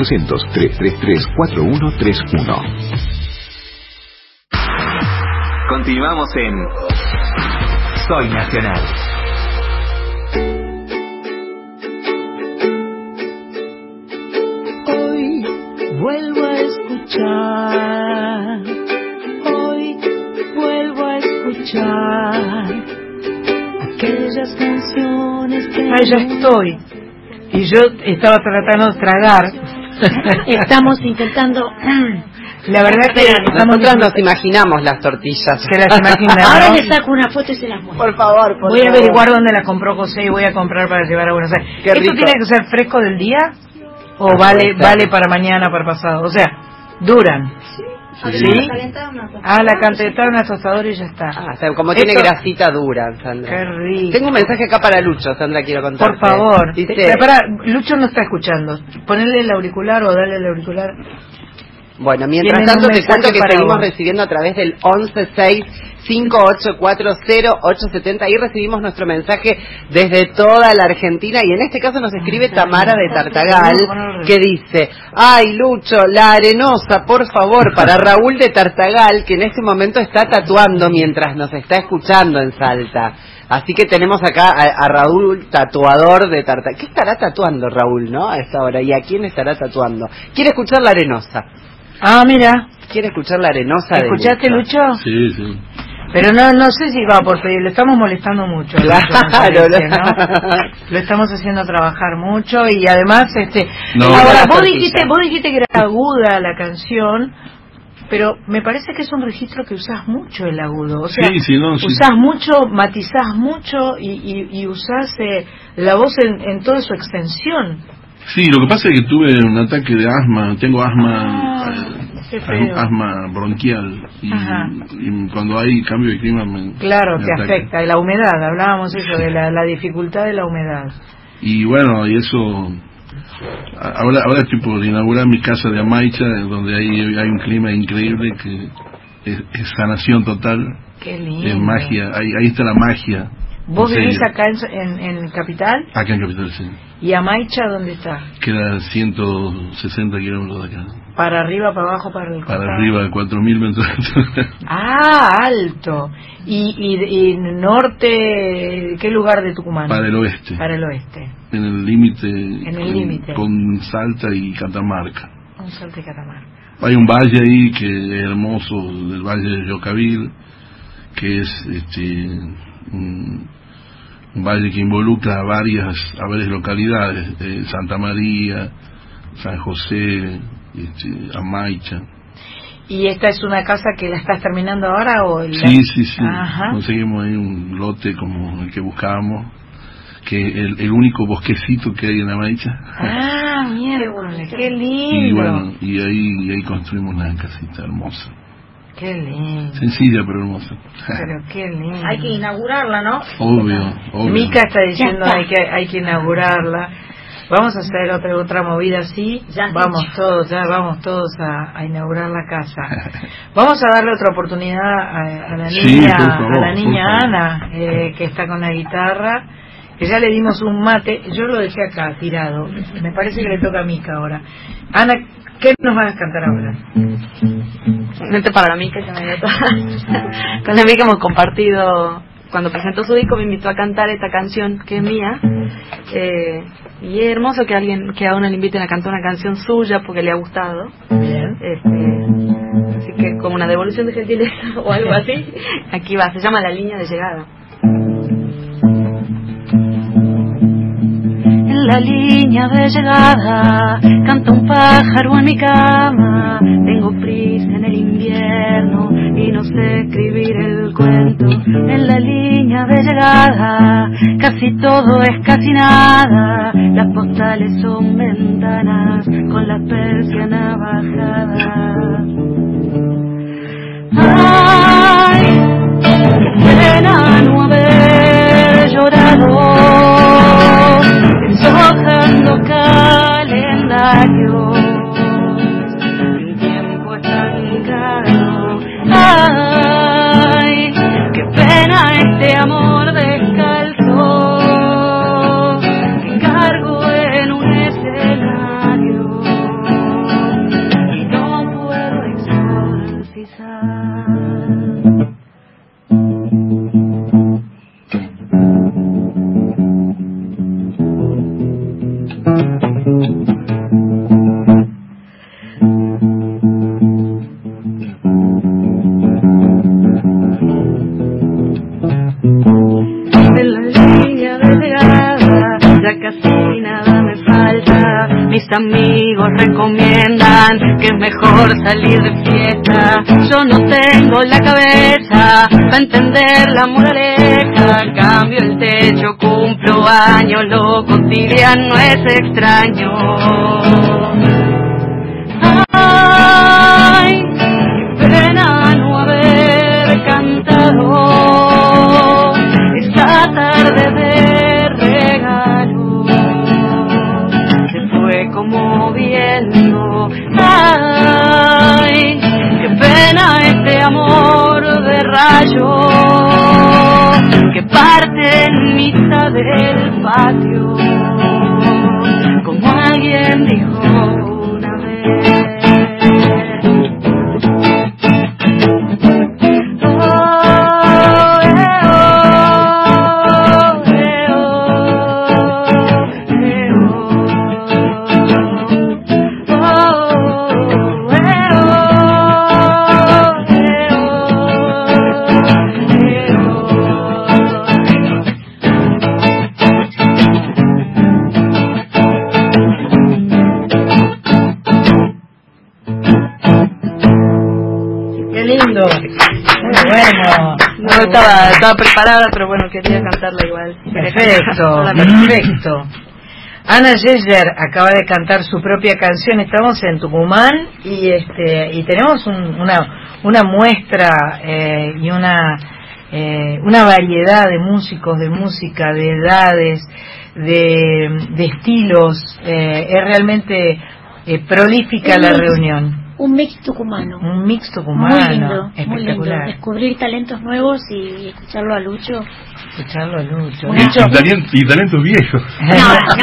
333 4131. Continuamos en Soy Nacional. Hoy vuelvo a escuchar, hoy vuelvo a escuchar aquellas canciones que... Ahí ya estoy. Y yo estaba tratando de tragar. Estamos intentando... La verdad que estamos Nosotros nos imaginamos las tortillas. Se las Ahora le saco una foto y se las muestro. Por favor, por Voy a favor. averiguar dónde la compró José y voy a comprar para llevar a Buenos Aires. Qué ¿Esto rico. tiene que ser fresco del día? ¿O vale vale para mañana, para pasado? O sea, duran. ¿Sí? Ah, la calentar una tostadora y ya está. Ah, o sea, como tiene Esto- grasita dura, Sandra. Qué rico. Tengo un mensaje acá para Lucho, Sandra, quiero contarte. Por favor. Dice, Te- Para, Lucho no está escuchando. Ponele el auricular o dale el auricular. Bueno, mientras tanto te cuento que seguimos vos. recibiendo a través del 116 5840 Ahí recibimos nuestro mensaje desde toda la Argentina y en este caso nos escribe Tamara de Tartagal que dice, ay Lucho, la arenosa, por favor, para Raúl de Tartagal que en este momento está tatuando mientras nos está escuchando en Salta. Así que tenemos acá a, a Raúl, tatuador de Tartagal. ¿Qué estará tatuando Raúl, no? A esta hora. ¿Y a quién estará tatuando? Quiere escuchar la arenosa. Ah, mira. Quiere escuchar la arenosa de ¿Escuchaste, Lucho? Sí, sí. Pero no no sé si va por pedir, lo estamos molestando mucho. Claro, ¿no? Lo estamos haciendo trabajar mucho y además, este, No, ahora vos dijiste, vos dijiste que era aguda la canción, pero me parece que es un registro que usás mucho el agudo, o sea, Sí, sí, no, sí. usás mucho, matizás mucho y, y, y usás eh, la voz en, en toda su extensión. Sí, lo que pasa es que tuve un ataque de asma, tengo asma, Ah, eh, feo. asma bronquial y, y cuando hay cambio de clima me, Claro, me te afecta, y la humedad, hablábamos eso de la, la dificultad de la humedad. Y bueno, y eso, ahora, ahora estoy por inaugurar mi casa de Amaicha, donde hay, hay un clima increíble que es, es sanación total, Qué lindo. es magia, ahí, ahí está la magia. ¿Vos vivís acá en, en, en Capital? Acá en Capital, sí. ¿Y Amaicha dónde está? Queda 160 kilómetros de acá. ¿Para arriba, para abajo, para el Para arriba, 4.000 metros. Ah, alto. ¿Y, y, y norte, qué lugar de Tucumán? Para el oeste. Para el oeste. En el límite. En el con- límite. Con Salta y Catamarca. Un salto de Catamarca. Hay un valle ahí que es hermoso, el valle de Yocavil, que es este un valle que involucra a varias, a varias localidades, eh, Santa María, San José, este, Amaicha. ¿Y esta es una casa que la estás terminando ahora o el- Sí, sí, sí. Ajá. Conseguimos ahí un lote como el que buscábamos, que el, el único bosquecito que hay en Amaicha. Ah, mierda, qué Y lindo. bueno, y ahí, y ahí construimos una casita hermosa. Qué lindo. Sencilla pero hermosa. Pero qué lindo. Hay que inaugurarla, ¿no? Obvio, obvio. Mica está diciendo hay que hay que inaugurarla. Vamos a hacer otra otra movida así. vamos todos, ya vamos todos a, a inaugurar la casa. Vamos a darle otra oportunidad a, a la niña, favor, a la niña. Ana, eh, que está con la guitarra, que ya le dimos un mate. Yo lo dejé acá tirado. Me parece que le toca a Mica ahora. Ana, ¿qué nos vas a cantar ahora? Simplemente para Mica que me dio toda- Con la Mica hemos compartido, cuando presentó su disco me invitó a cantar esta canción que es mía. Eh, y es hermoso que alguien, que a una le inviten a cantar una canción suya porque le ha gustado. Bien. Este, así que como una devolución de gentileza o algo así, aquí va, se llama La Línea de Llegada. En la línea de llegada canta un pájaro en mi cama. Tengo prisa en el invierno y no sé escribir el cuento. En la línea de llegada casi todo es casi nada. Las postales son ventanas con las persianas bajadas. Ay, pena no haber llorado deshojando calendario casi nada me falta. Mis amigos recomiendan que es mejor salir de fiesta. Yo no tengo la cabeza para entender la moraleja. Cambio el techo, cumplo años, lo cotidiano es extraño. Ay, Ay, qué pena este amor de rayo que parte en mitad del patio. Estaba, preparada, pero bueno, quería cantarla igual. Perfecto, perfecto. Ana Yeller acaba de cantar su propia canción. Estamos en Tucumán y este y tenemos un- una una muestra eh, y una eh, una variedad de músicos, de música, de edades, de, de estilos. Eh, es realmente eh, prolífica la reunión. Un mix tucumano. Un mix tucumano. Muy lindo, muy lindo. espectacular. Descubrir talentos nuevos y escucharlo a Lucho. Escucharlo a Lucho. Bueno, Y, talent- y talentos viejos.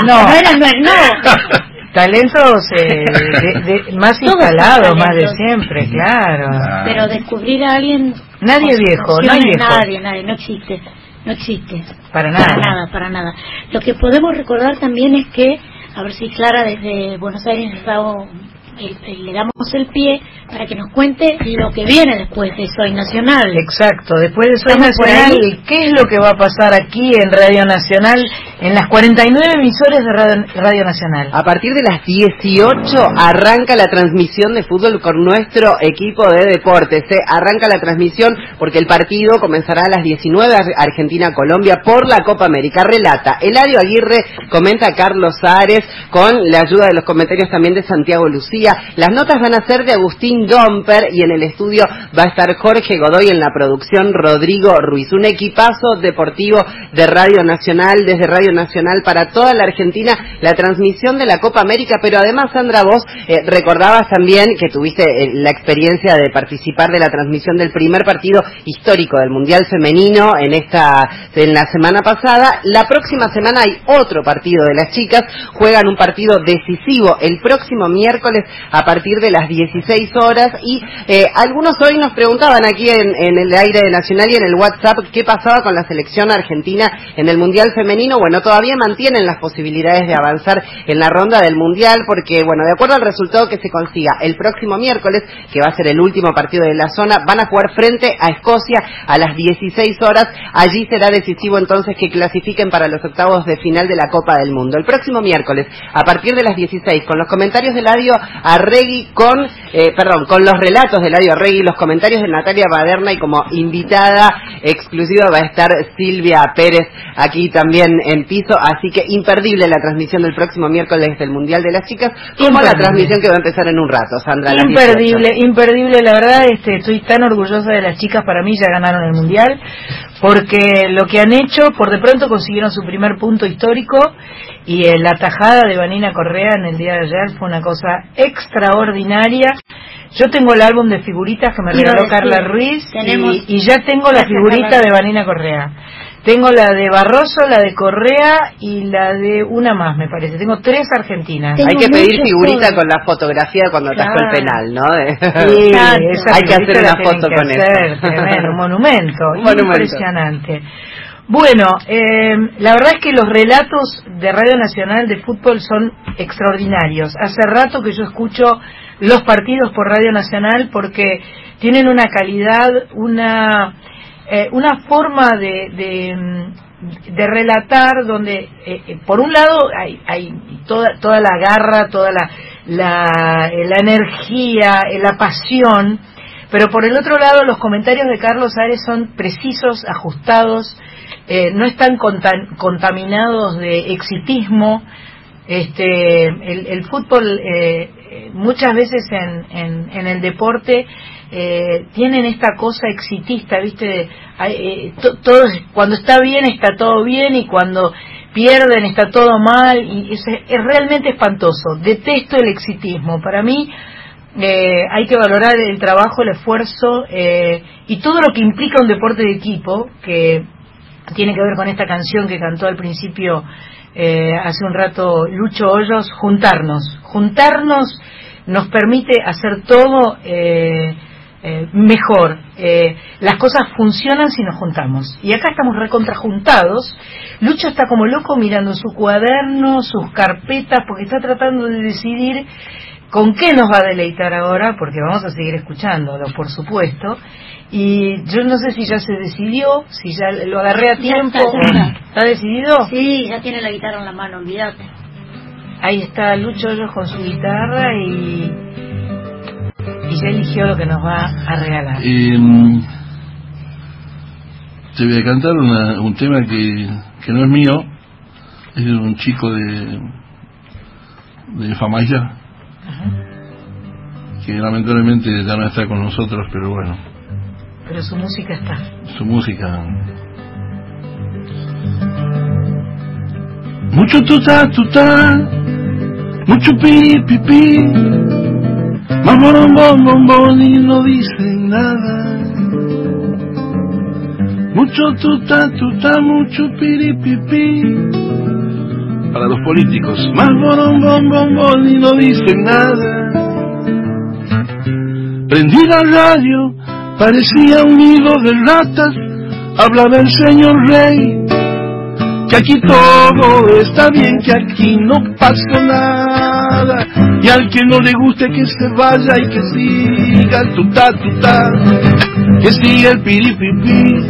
No, no era, no, no. Talentos eh, de- de- más instalados, más de siempre, claro. Pero descubrir a alguien. Nadie viejo, no hay viejo. Nadie, nadie, no existe. No existe. Para nada. Para nada, para nada. Lo que podemos recordar también es que, a ver si Clara desde Buenos Aires nos da un- el- el- le damos el pie para que nos cuente lo que viene después de Soy Nacional. Exacto, después de Soy ¿Estamos por Nacional? ¿qué es lo que va a pasar aquí en Radio Nacional, en las 49 emisoras de Radio, Radio Nacional? A partir de las 18 arranca la transmisión de fútbol con nuestro equipo de deportes. ¿eh? Arranca la transmisión porque el partido comenzará a las 19 Ar- Argentina-Colombia por la Copa América. Relata Eladio Aguirre, comenta Carlos Ares con la ayuda de los comentarios también de Santiago Lucía. Las notas van a ser de Agustín Domper y en el estudio va a estar Jorge Godoy en la producción Rodrigo Ruiz. Un equipazo deportivo de Radio Nacional, desde Radio Nacional para toda la Argentina, la transmisión de la Copa América, pero además, Sandra, vos eh, recordabas también que tuviste eh, la experiencia de participar de la transmisión del primer partido histórico del Mundial Femenino en esta, en la semana pasada. La próxima semana hay otro partido de las chicas, juegan un partido decisivo el próximo miércoles a partir de las 16 horas y eh, algunos hoy nos preguntaban aquí en, el aire de Nacional y en el WhatsApp qué pasaba con la selección argentina en el Mundial Femenino. Bueno, todavía mantienen las posibilidades de avanzar en la ronda del Mundial porque, bueno, de acuerdo al resultado que se consiga el próximo miércoles, que va a ser el último partido de la zona, van a jugar frente a Escocia a las 16 horas. Allí será decisivo entonces que clasifiquen para los octavos de final de la Copa del Mundo. El próximo miércoles, a partir de las 16, con los comentarios de Ladio Arregui, con, eh, perdón, con los relatos de Ladio Arregui, los comentarios de Natalia Baderna y como invitada exclusiva va a estar Silvia Pérez aquí también en piso, así que imperdible la transmisión del próximo miércoles del Mundial de las Chicas, como la transmisión que va a empezar en un rato, Sandra. a las 18. Imperdible, imperdible, la verdad, este, estoy tan orgullosa de las chicas, para mí ya ganaron el mundial, porque lo que han hecho, por de pronto consiguieron su primer punto histórico y eh, la tajada de Vanina Correa en el día de ayer fue una cosa extraordinaria. Yo tengo el álbum de figuritas que me regaló Carla Ruiz y, y ya tengo la figurita de Vanina Correa. Tengo la de Barroso, la de Correa y la de una más, me parece. Tengo tres argentinas. Hay que pedir figurita con la fotografía cuando atajó el Claro. penal, ¿no? Sí, esa Hay que hacer la una foto con hacer, eso. tremendo, un monumento, Un monumento. impresionante. Bueno, eh, la verdad es que los relatos de Radio Nacional de fútbol son extraordinarios. Hace rato que yo escucho los partidos por Radio Nacional porque tienen una calidad, una eh, una forma de, de, mm, relatar donde eh, eh, por un lado hay, hay toda toda la garra, toda la la, eh, la energía, eh, la pasión, pero por el otro lado los comentarios de Carlos Ares son precisos, ajustados, no están conta- contaminados de exitismo. Este, el, el fútbol eh, muchas veces en, en, en el deporte eh, tienen esta cosa exitista, viste, eh, cuando está bien está todo bien y cuando pierden está todo mal y es, es realmente espantoso. Detesto el exitismo. Para mí eh, hay que valorar el trabajo, el esfuerzo eh, y todo lo que implica un deporte de equipo que tiene que ver con esta canción que cantó al principio eh, hace un rato Lucho Hoyos, juntarnos. Juntarnos nos permite hacer todo eh, eh, mejor. Eh, las cosas funcionan si nos juntamos. Y acá estamos recontrajuntados. Lucho está como loco mirando su cuaderno, sus carpetas, porque está tratando de decidir con qué nos va a deleitar ahora, porque vamos a seguir escuchándolo, por supuesto. Y yo no sé si ya se decidió, si ya lo agarré a tiempo. está, ya está. ¿Está decidido? Sí, ya tiene la guitarra en la mano, olvídate. Ahí está Lucho Hoyos con su guitarra y, y ya eligió lo que nos va a regalar. Eh, te voy a cantar una- un tema que, que no es mío, es de un chico de, de Famaya, que lamentablemente ya no está con nosotros, pero bueno, Pero su música está. su música. Mucho tuta tuta, mucho pi pi pi, más bom bom bom y no dicen nada. Mucho tuta tuta, mucho piri pi pi. Para los políticos, más bom bom bom bom y no dicen nada. Prendí la radio, parecía un nido de ratas, hablaba el señor rey, que aquí todo está bien, que aquí no pasa nada, y al que no le guste que se vaya y que siga el tutá tutá, que siga el piripipi,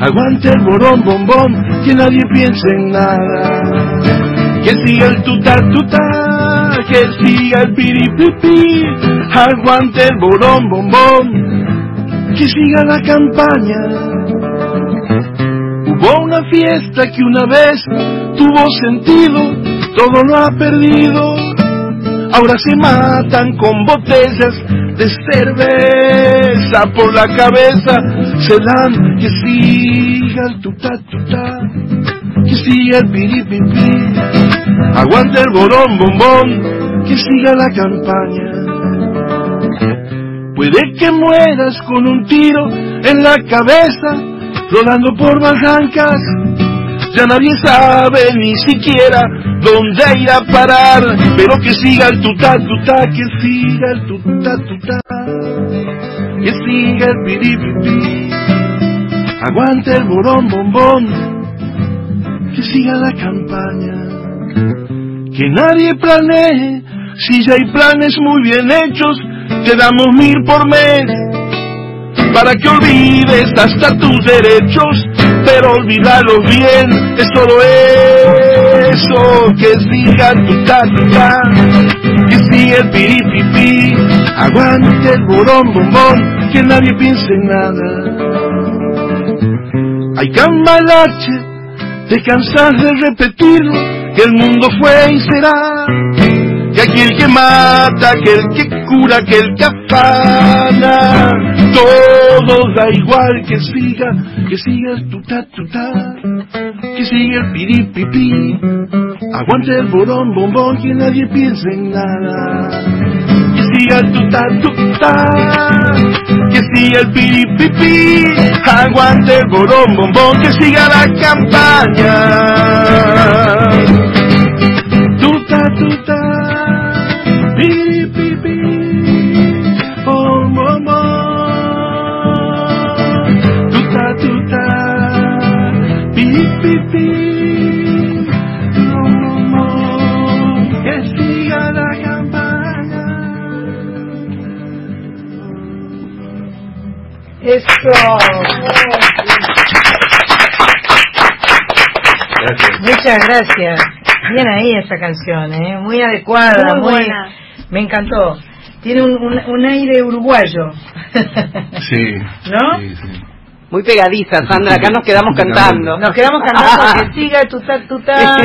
aguante el borón bombón, que nadie piense en nada, que siga el tutá tutá, que siga el piripipi, aguante el borón bombón, que siga la campaña. Hubo una fiesta que una vez tuvo sentido, todo lo ha perdido. Ahora se matan con botellas de cerveza por la cabeza, se dan que siga el tutá tutá, que siga el piripipi, aguanta el borón bombón, que siga la campaña. Puede que mueras con un tiro en la cabeza, rodando por barrancas. Ya nadie sabe ni siquiera dónde ir a parar, pero que siga el tutá tutá, que siga el tutá tutá, que siga el piripipi, aguante el borón bombón, que siga la campaña, que nadie planee, si ya hay planes muy bien hechos, te damos mil por mes. Para que olvides hasta tus derechos, pero olvídalos bien, es solo eso, que siga tu ta, que siga el piripipi, aguante el borón bombón, que nadie piense en nada. Hay cambalache, te cansas de repetirlo, que el mundo fue y será, que aquel que mata, que el que cura, que el que afana, todo da igual que siga, que siga el tutá tutá, que siga el piripipi, aguante el borón bombón, que nadie piense en nada, que siga el tuta tuta, que siga el piripipi, aguante el borón bombón, que siga la campaña. Tuta tuta, piripipi, Eso. Muchas gracias. Bien ahí esa canción, ¿eh? muy adecuada, Muy muy, buena. me encantó. Tiene un, un, un aire uruguayo, Sí. ¿no? Muy pegadiza, Sandra, acá nos quedamos cantando. Nos quedamos cantando que siga tutá tutá,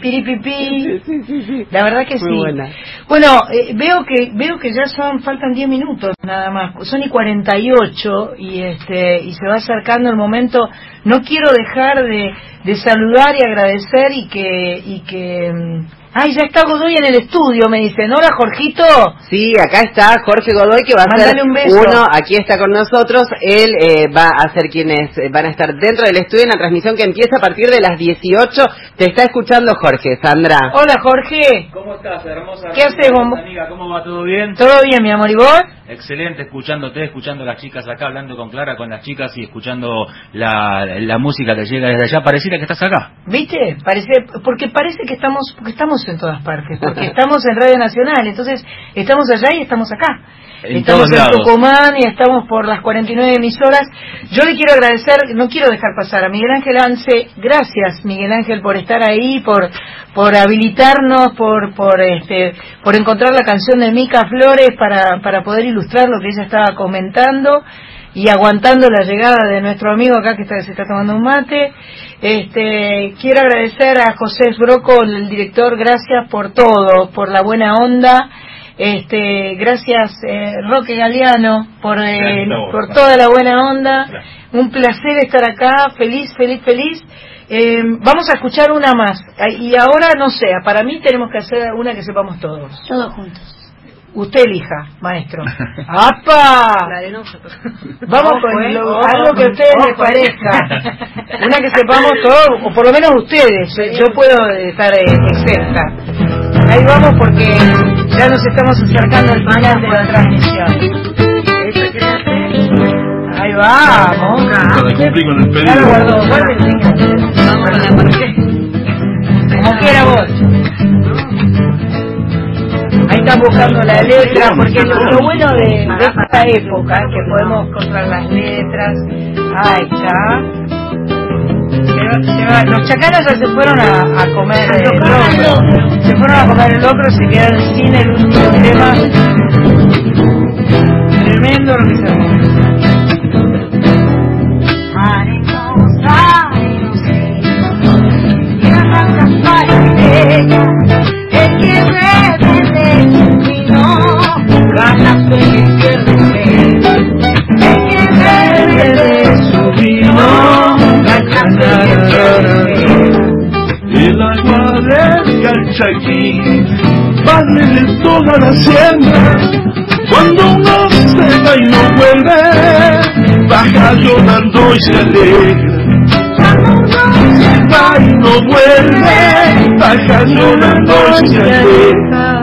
piripipi. La verdad que Muy sí. buena. Bueno, eh, veo que veo que ya son faltan 10 minutos nada más. Son y 48 y este y se va acercando el momento. No quiero dejar de, de saludar y agradecer y que y que mm, Ay, ya está Godoy en el estudio, me dicen. Hola, Jorgito. Sí, acá está Jorge Godoy que va a ser un beso. uno, aquí está con nosotros, él eh, va a ser quienes van a estar dentro del estudio en la transmisión que empieza a partir de las 18. Te está escuchando Jorge, Sandra. Hola, Jorge. ¿Cómo estás, hermosa? ¿Qué haces, bombo? amiga? ¿Cómo va? ¿Todo bien? ¿Todo bien, mi amor? ¿Y vos? Excelente, escuchándote, escuchando a las chicas acá, hablando con Clara, con las chicas y escuchando la, la música que llega desde allá. Pareciera que estás acá. ¿Viste? Parece, porque parece que estamos, porque estamos en todas partes, porque estamos en Radio Nacional, entonces estamos allá y estamos acá. En estamos en lados. Tucumán y estamos por las 49 emisoras. Yo le quiero agradecer, no quiero dejar pasar a Miguel Ángel Anse, gracias Miguel Ángel por estar ahí, por por habilitarnos, por por este por encontrar la canción de Mica Flores para para poder ilustrar lo que ella estaba comentando y aguantando la llegada de nuestro amigo acá que está, se está tomando un mate. Este, quiero agradecer a José Broco, el director, gracias por todo, por la buena onda. Este, gracias eh, Roque Galeano por, eh, vos, por toda la buena onda. Un placer estar acá, feliz, feliz, feliz. Eh, vamos a escuchar una más. Y ahora, no sé, para mí tenemos que hacer una que sepamos todos. Todos juntos. Usted elija, maestro. ¡Apa! Vamos con eh, lo- algo que a ustedes les parezca. Una que sepamos todos, o por lo menos ustedes. Yo puedo estar eh, exenta. Ahí vamos porque ya nos estamos acercando al final de la transmisión. Ahí vamos. Para cumplir con el pedido. Como quiera vos. Ahí están buscando la letra, porque lo, lo bueno de, de esta época es que podemos encontrar las letras. Ahí está. Los chacaras ya se fueron a, a comer el locro. Se fueron a comer el locro, se quedaron sin el último tema. Tremendo lo que se hace. El agua del Calchaquí vale de toda la hacienda. Cuando uno se va y no vuelve, baja llorando y se alegra. Cuando uno se va y no vuelve, baja llorando y se alegra.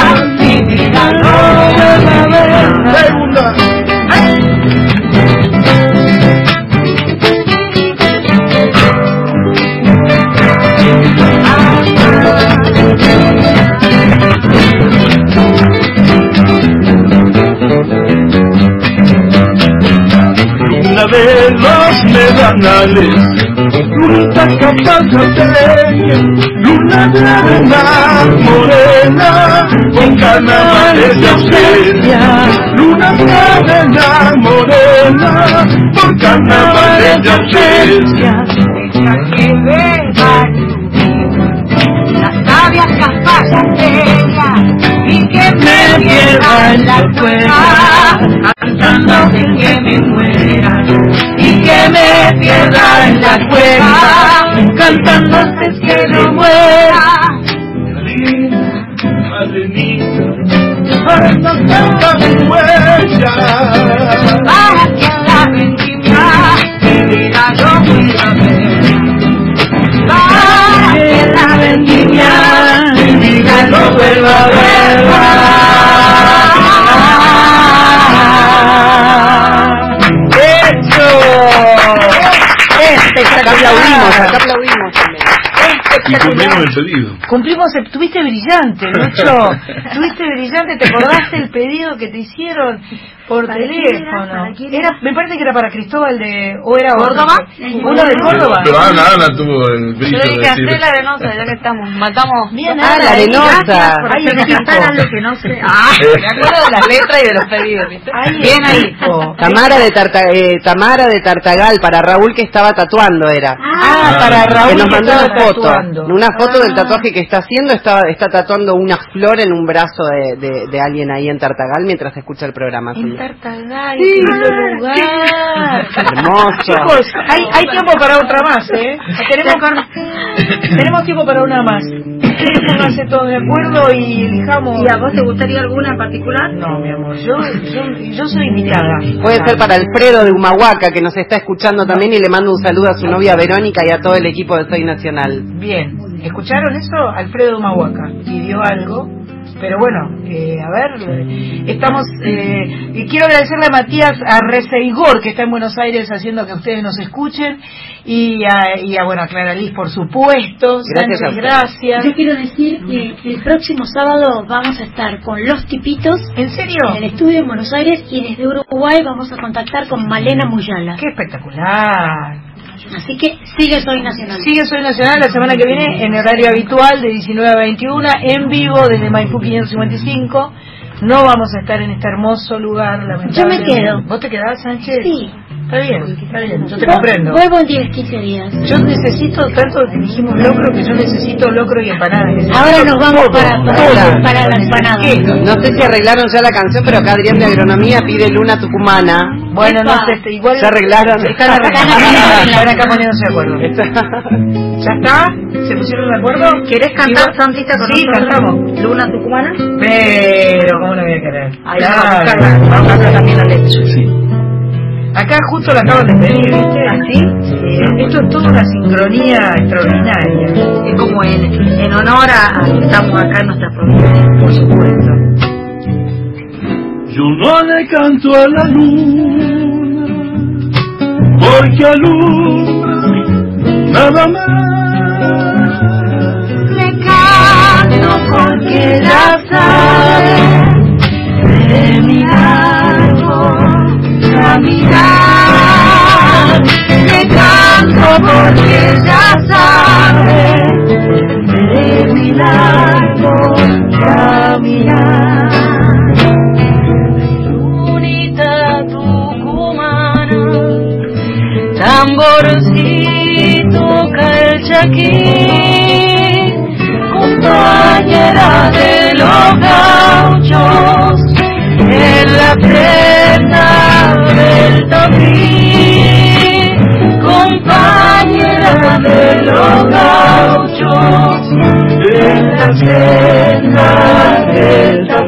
de los medanales, lunita capazateña, luna de arena morena, con carnavales de ausencia. Luna de arena morena, con carnavales de ausencia. Deja que beba las sabias capas y que me vuelva en la cueva, cantando que me muera y que me pierda en la cueva, cantando antes que me muera. Madre mía, cuando canta mi huella, pedido. Cumplimos, el- tuviste brillante, Lucho. Tuviste brillante, ¿te acordaste el pedido que te hicieron por ¿Para quién teléfono? era? ¿Para quién Era, me parece que era para Cristóbal de, o era. ¿Córdoba? Uno de Córdoba. Pero Ana, Ana tuvo el Yo brillo de dije hacer la arenosa, ya que estamos. Matamos. Bien, Ah, Ana, la gracias por Ay, me cantar equipo. algo que no sé. Ah, me acuerdo de las letras y de los pedidos, ¿viste? Bien ahí. Tamara de, Tarta, eh, Tamara de Tartagal, para Raúl que estaba tatuando era. Ah, para Raúl que nos mandó estaba una foto, tatuando. una foto del tatuaje que está haciendo, está, está tatuando una flor en un brazo de, de, de alguien ahí en Tartagal mientras escucha el programa. Tartagal, Sí. qué lindo lugar. Hermoso. Chicos, hay, hay tiempo para otra más, ¿eh? Tenemos, tenemos tiempo para una más. Pónganse todos de acuerdo y elijamos. ¿Y a vos te gustaría alguna en particular? No, mi amor, yo, yo, yo soy invitada. Puede ser para Alfredo de Humahuaca que nos está escuchando también y le mando un saludo a su novia Verónica y a todo el equipo de Soy Nacional. Bien, ¿escucharon eso? Alfredo Mahuaca pidió algo, pero bueno, eh, a ver, estamos, eh, y quiero agradecerle a Matías a Reseigor, que está en Buenos Aires haciendo que ustedes nos escuchen, y a, y a bueno, a Clara Liz, por supuesto, Gracias Sánchez, gracias. Yo quiero decir que el próximo sábado vamos a estar con Los Tipitos ¿En serio? en el estudio en Buenos Aires y desde Uruguay vamos a contactar con Malena Muyala. ¡Qué espectacular! Así que sigue Soy Nacional. Sigue Soy Nacional la semana que viene en horario habitual de 19 a 21, en vivo desde Maipú 555. No vamos a estar en este hermoso lugar, lamentablemente. Yo me quedo. ¿Vos te quedás, Sánchez? Sí. Está bien, está bien, yo te comprendo. Vuelvo en 10, 15 días. Yo necesito, tanto dijimos locro, que yo necesito locro y empanada. Necesito Ahora nos vamos todo, para, para, para la empanada. ¿Qué? No sé si arreglaron ya la canción, pero acá Adrián de Agronomía pide Luna Tucumana. Bueno, no sé, este, igual... ¿Se arreglaron? Están arreglando, están acá poniéndose de acuerdo. ¿Ya está? ¿Se pusieron de acuerdo? ¿Querés cantar, Santita, con Sí, nosotros? cantamos. Luna Tucumana. Pero, ¿cómo no voy a querer? Ahí vamos a buscarla. Vamos a buscar también la letra. Acá justo la acaban de pedir, ¿viste? ¿Ah, sí? Sí, esto es toda una sincronía extraordinaria. Es como en, en honor a, que estamos acá en nuestra provincia. Por supuesto. Yo no le canto a la luna, porque alumbra nada más. Le canto porque ya sabe caminar. Le canto porque ya sabe de mi árbol caminar. Lunita tucumana, tamborcito calchaquí, compañera de los gauchos, en la en la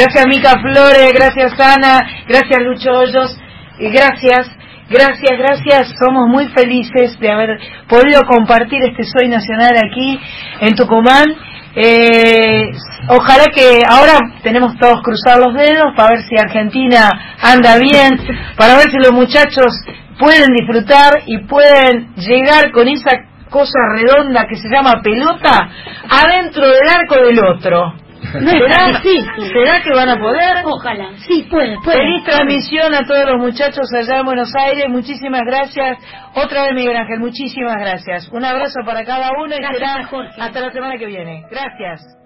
Gracias Mica Flores, gracias Ana, gracias Lucho Hoyos y gracias, gracias, gracias. Somos muy felices de haber podido compartir este Soy Nacional aquí en Tucumán. Eh, ojalá que ahora tenemos todos cruzar los dedos para ver si Argentina anda bien, para ver si los muchachos pueden disfrutar y pueden llegar con esa cosa redonda que se llama pelota adentro del arco del otro. ¿Será, Sí. ¿Será que van a poder? Ojalá, sí, puede, puede. Feliz transmisión a todos los muchachos allá en Buenos Aires. Muchísimas gracias. Otra vez, Miguel Ángel, muchísimas gracias. Un abrazo para cada uno y Gracias, será Jorge. hasta la semana que viene. Gracias.